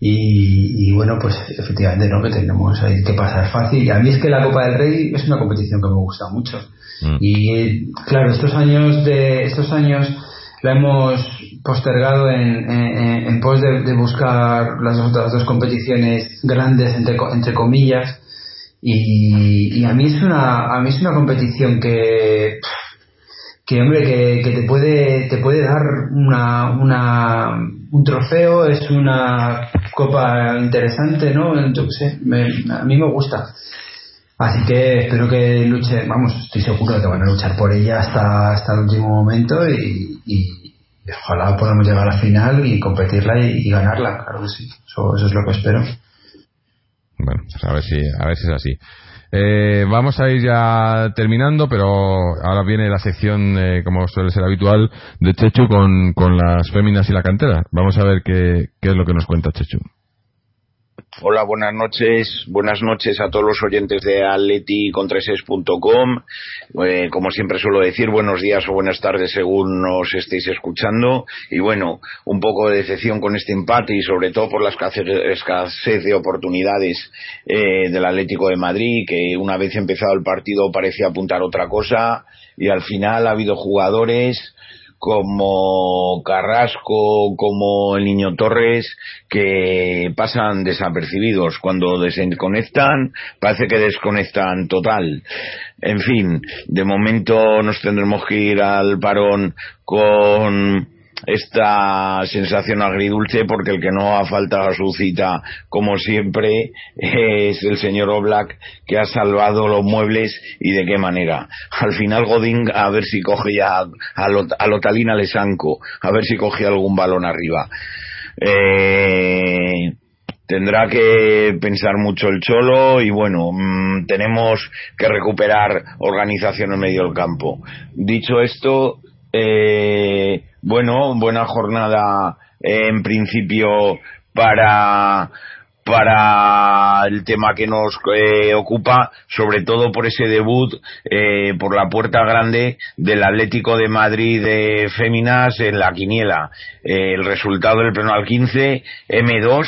Y, y bueno, pues efectivamente, ¿no? Que tenemos ahí que pasar fácil. Y a mí es que la Copa del Rey es una competición que me gusta mucho. Mm. Y claro, estos años de estos años la hemos postergado en, en, en pos de, de buscar las otras dos competiciones grandes entre, entre comillas y, y a mí es una a mí es una competición que que hombre que, que te puede te puede dar una, una un trofeo es una copa interesante no yo me- a mí me gusta. Así que espero que luche vamos estoy seguro de que van a luchar por ella hasta hasta el último momento y, y ojalá podamos llegar a la final y competirla y, y ganarla claro que sí. Eso, eso es lo que espero. Bueno, pues a ver si, a ver si es así. Eh, vamos a ir ya terminando, pero ahora viene la sección, eh, como suele ser habitual, de Chechu con, con las féminas y la cantera. Vamos a ver qué, qué es lo que nos cuenta Chechu. Hola, buenas noches. Buenas noches a todos los oyentes de atleticontreses.com. Eh, como siempre suelo decir, buenos días o buenas tardes según nos estéis escuchando. Y bueno, un poco de decepción con este empate y sobre todo por la escasez, de oportunidades eh, del Atlético de Madrid, que una vez empezado el partido parecía apuntar otra cosa y al final ha habido jugadores como Carrasco, como el Niño Torres, que pasan desapercibidos. Cuando desconectan, parece que desconectan total. En fin, de momento nos tendremos que ir al parón con esta sensación agridulce porque el que no ha faltado a su cita como siempre es el señor Oblak que ha salvado los muebles y de qué manera al final Godín a ver si coge ya a, Lot- a Lotalina Lesanco a ver si coge algún balón arriba eh, tendrá que pensar mucho el Cholo y bueno, mm, tenemos que recuperar organización en medio del campo. Dicho esto, eh, bueno, buena jornada eh, en principio para para el tema que nos eh, ocupa, sobre todo por ese debut eh, por la puerta grande del Atlético de Madrid de Féminas en la quiniela. Eh, el resultado del pleno al 15, M2,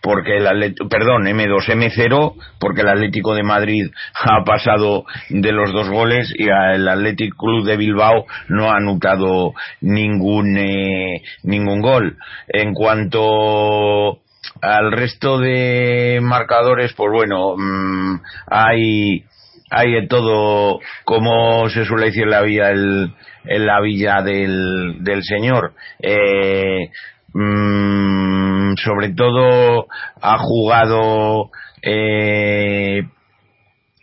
porque el Atlet- perdón, M2, M0, porque el Atlético de Madrid ha pasado de los dos goles y el Athletic Club de Bilbao no ha anotado ningún eh, ningún gol. En cuanto al resto de marcadores, pues bueno, mm, hay hay de todo, como se suele decir en la villa, el, en la villa del, del señor. Eh, mm, sobre todo ha jugado eh,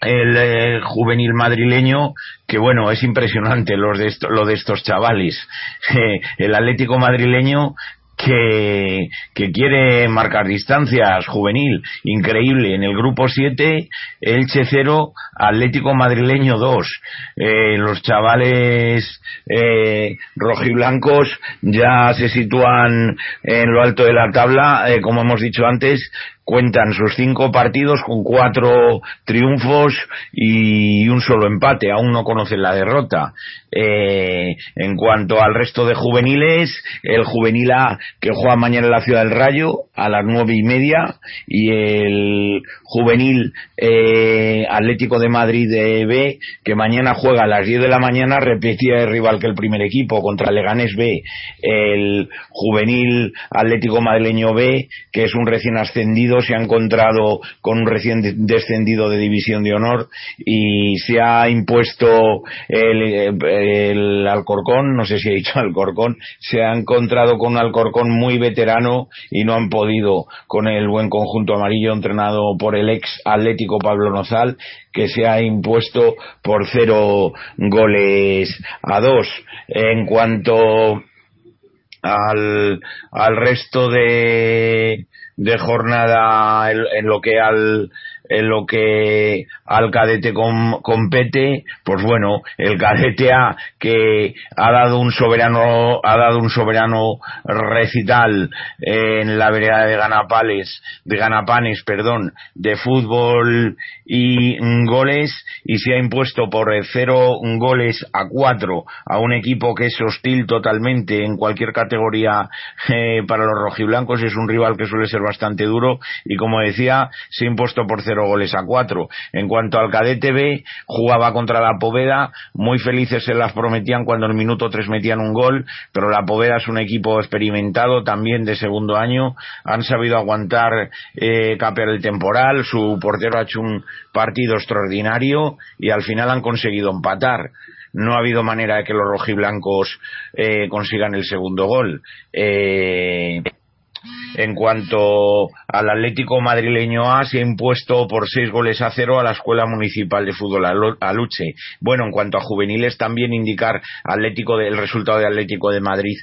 el eh, juvenil madrileño que bueno es impresionante los de esto- lo de estos chavales el Atlético madrileño que, que quiere marcar distancias juvenil increíble. En el grupo 7 Elche 0 Atlético madrileño 2 Eh, los chavales eh, rojiblancos ya se sitúan en lo alto de la tabla. Eh, como hemos dicho antes cuentan sus cinco partidos con cuatro triunfos y un solo empate, aún no conocen la derrota. Eh, en cuanto al resto de juveniles, el juvenil A que juega mañana en la Ciudad del Rayo a las nueve y media y el juvenil eh, Atlético de Madrid de B que mañana juega a las diez de la mañana repetía el rival que el primer equipo contra Leganés B, el juvenil Atlético Madrileño B que es un recién ascendido se ha encontrado con un recién descendido de división de honor y se ha impuesto el, el Alcorcón, no sé si he dicho Alcorcón, se ha encontrado con un Alcorcón muy veterano y no han podido con el buen conjunto amarillo entrenado por el ex Atlético Pablo Nozal que se ha impuesto por cero goles a dos. En cuanto al, al resto de, de jornada en, lo que al en lo que al cadete compete, pues bueno, el cadete A que ha dado un soberano, ha dado un soberano recital en la vereda de Ganapales, de Ganapanes, perdón, de fútbol y goles y se ha impuesto por cero goles a cuatro a un equipo que es hostil totalmente en cualquier categoría eh, para los rojiblancos. Es un rival que suele ser bastante duro y como decía se ha impuesto por cero goles a cuatro. En al cadete B jugaba contra la Poveda muy felices se las prometían cuando en el minuto tres metían un gol pero la Poveda es un equipo experimentado también de segundo año han sabido aguantar eh, el temporal su portero ha hecho un partido extraordinario y al final han conseguido empatar. No ha habido manera de que los rojiblancos eh, consigan el segundo gol. Eh, en cuanto al Atlético madrileño A, se ha impuesto por seis goles a cero a la Escuela Municipal de Fútbol Aluche. Bueno, en cuanto a juveniles, también indicar Atlético el resultado de Atlético de Madrid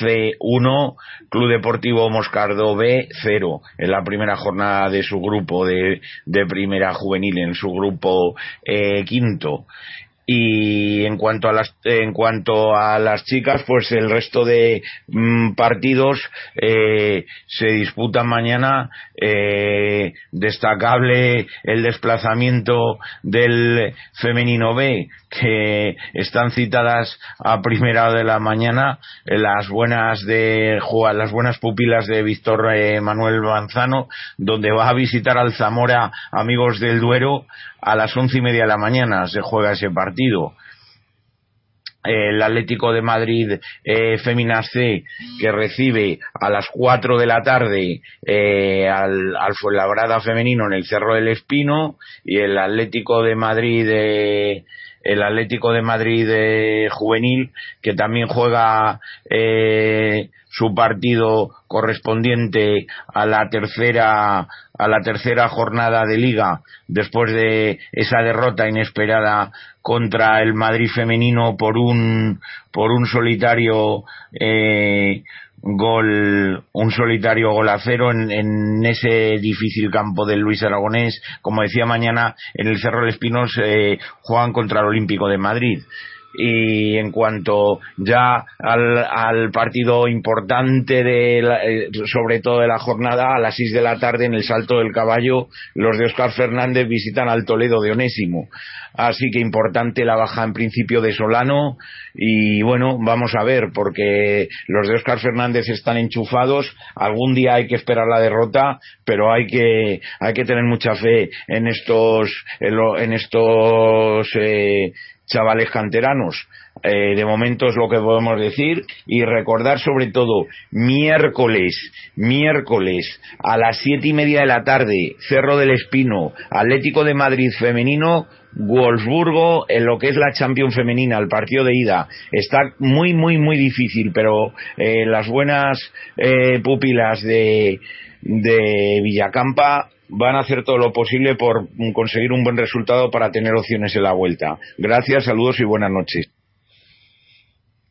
C1, Club Deportivo Moscardo B 0 en la primera jornada de su grupo de, primera juvenil, en su grupo eh, quinto y en cuanto a las en cuanto a las chicas pues el resto de mm, partidos eh, se disputan mañana eh, destacable el desplazamiento del femenino B que están citadas a primera de la mañana las buenas de las buenas pupilas de Víctor eh, Manuel Manzano donde va a visitar al Zamora amigos del Duero a las once y media de la mañana se juega ese partido. El Atlético de Madrid eh, Femina C que recibe a las 4 de la tarde eh, al, al Fuenlabrada femenino en el Cerro del Espino y el Atlético de Madrid eh, el Atlético de Madrid juvenil que también juega eh, su partido correspondiente a la tercera a la tercera jornada de liga después de esa derrota inesperada contra el Madrid femenino por un por un solitario eh, gol, un solitario gol a cero en, en, ese difícil campo del Luis Aragonés. Como decía mañana, en el Cerro de Espinos eh, juegan contra el Olímpico de Madrid y en cuanto ya al, al partido importante de eh, sobre todo de la jornada a las 6 de la tarde en el Salto del Caballo los de Oscar Fernández visitan al Toledo de Onésimo. Así que importante la baja en principio de Solano. Y bueno vamos a ver porque los de Oscar Fernández están enchufados. Algún día hay que esperar la derrota pero hay que hay que tener mucha fe en estos en, estos eh, chavales canteranos. Eh, de momento es lo que podemos decir y recordar sobre todo miércoles, miércoles a las siete y media de la tarde, Cerro del Espino, Atlético de Madrid femenino, Wolfsburgo en lo que es la Champions femenina, el partido de ida. Está muy, muy, muy difícil, pero eh, las buenas eh, pupilas de, de Villacampa van a hacer todo lo posible por conseguir un buen resultado para tener opciones en la vuelta. Gracias, saludos y buenas noches.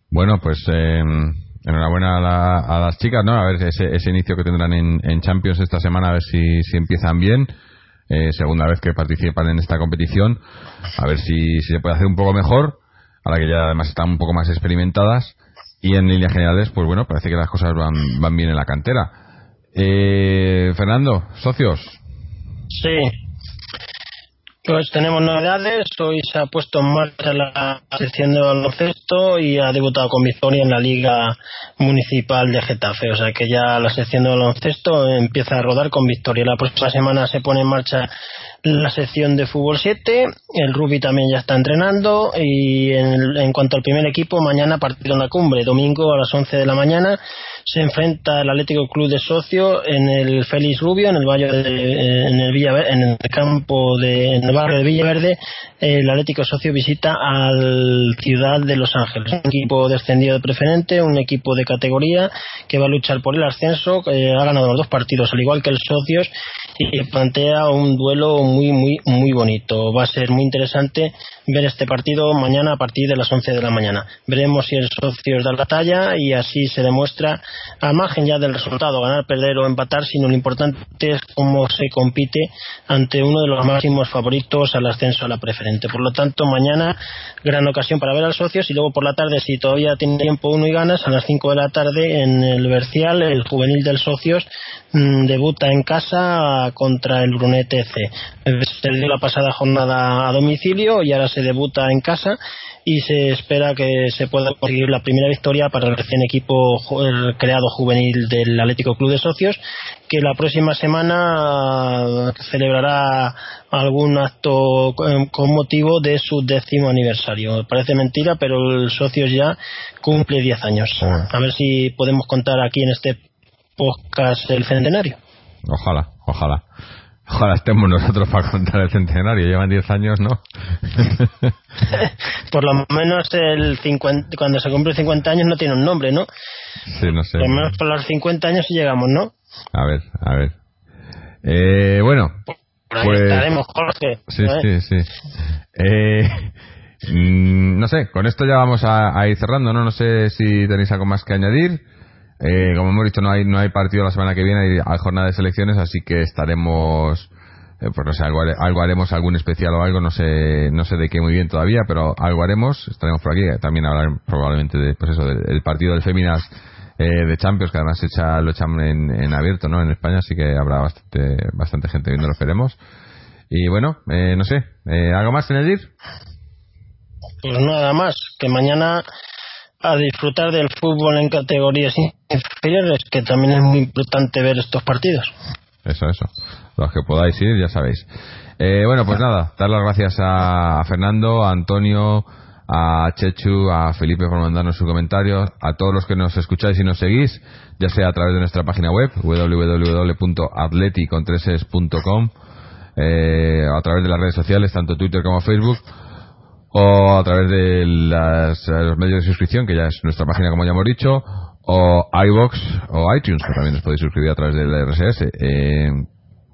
Bueno, pues eh, enhorabuena a, las chicas, ¿no? A ver ese, inicio que tendrán en, Champions esta semana, a ver si, si empiezan bien. Eh, segunda vez que participan en esta competición, a ver si, si se puede hacer un poco mejor, ahora que ya además están un poco más experimentadas. Y en líneas generales, pues bueno, parece que las cosas van, van bien en la cantera Eh, Fernando, socios. Sí, pues tenemos novedades. Hoy se ha puesto en marcha la sección de baloncesto y ha debutado con victoria en la Liga Municipal de Getafe. O sea que ya la sección de baloncesto empieza a rodar con victoria. La próxima semana se pone en marcha la sección de fútbol 7. El rugby también ya está entrenando. Y en, cuanto al primer equipo, mañana partido en la cumbre. Domingo a las 11 de la mañana se enfrenta el Atlético Club de Socio en el Félix Rubio, en el valle de, en el en el campo de, en el barrio de Villaverde. El Atlético Socio visita al Ciudad de Los Ángeles, un equipo descendido de preferente, un equipo de categoría que va a luchar por el ascenso, que ha ganado los dos partidos, al igual que el Socios, y plantea un duelo muy, muy, muy bonito. Va a ser muy interesante ver este partido mañana a partir de las 11 de la mañana. Veremos si el Socios da la talla y así se demuestra al margen ya del resultado, ganar, perder o empatar, sino lo importante es cómo se compite ante uno de los máximos favoritos al ascenso a la preferente. Por lo tanto, mañana gran ocasión para ver al socios y luego por la tarde, si todavía tiene tiempo uno y ganas, a las 5 de la tarde en el Bercial, el juvenil del socios mmm, debuta en casa contra el Brunete C. Se dio la pasada jornada a domicilio y ahora se debuta en casa y se espera que se pueda conseguir la primera victoria para el recién equipo el creado juvenil del Atlético Club de Socios que la próxima semana celebrará algún acto con motivo de su décimo aniversario. Parece mentira, pero el Socios ya cumple 10 años. A ver si podemos contar aquí en este podcast el centenario. Ojalá, ojalá. Ojalá estemos nosotros para contar el centenario. Llevan 10 años, ¿no? por lo menos el 50, cuando se cumple 50 años no tiene un nombre, ¿no? Sí, no sé. Por lo menos por los 50 años llegamos, ¿no? A ver, a ver. Eh, bueno. Por ahí pues, estaremos, Jorge. Sí, ¿eh? sí, sí. Eh, mm, no sé, con esto ya vamos a, a ir cerrando, ¿no? No sé si tenéis algo más que añadir. Eh, como hemos dicho, no hay, no hay partido la semana que viene, hay, jornada de selecciones, así que estaremos, eh, pues no sé, algo, algo haremos, algún especial o algo, no sé, no sé de qué muy bien todavía, pero algo haremos, estaremos por aquí, también hablar probablemente de, pues eso, del, partido del Feminas eh, de Champions, que además se echa, lo echan en, en abierto, ¿no? En España, así que habrá bastante, bastante gente viendo, lo esperemos. Y bueno, eh, no sé, eh, ¿algo más que añadir? Pues nada más, que mañana a disfrutar del fútbol en categorías inferiores, que también es muy importante ver estos partidos. Eso, eso. Los que podáis ir, ya sabéis. Eh, bueno, pues nada, dar las gracias a, Fernando, a Antonio, a Chechu, a Felipe por mandarnos sus comentarios, a todos los que nos escucháis y nos seguís, ya sea a través de nuestra página web, www.atleticontreses.com, eh, a través de las redes sociales, tanto Twitter como Facebook, o a través de las, los medios de suscripción, que ya es nuestra página, como ya hemos dicho, o iBox o iTunes, que también os podéis suscribir a través del RSS. Eh,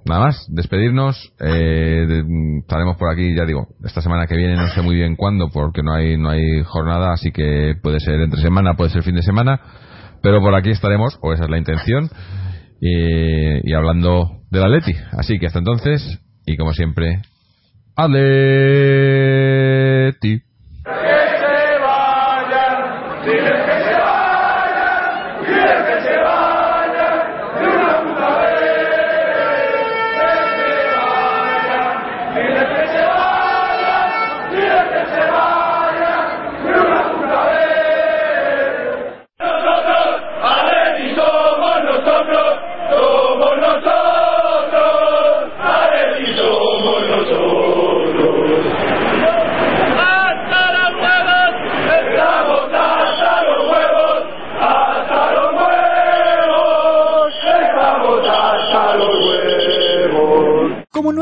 nada más, despedirnos. Eh, de- estaremos por aquí, ya digo, esta semana que viene, no sé muy bien cuándo, porque no hay, no hay jornada, así que puede ser entre semana, puede ser fin de semana, pero por aquí estaremos, o esa es la intención, y, hablando del Atleti. Así que hasta entonces, y como siempre, Atleti. Atleti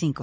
25.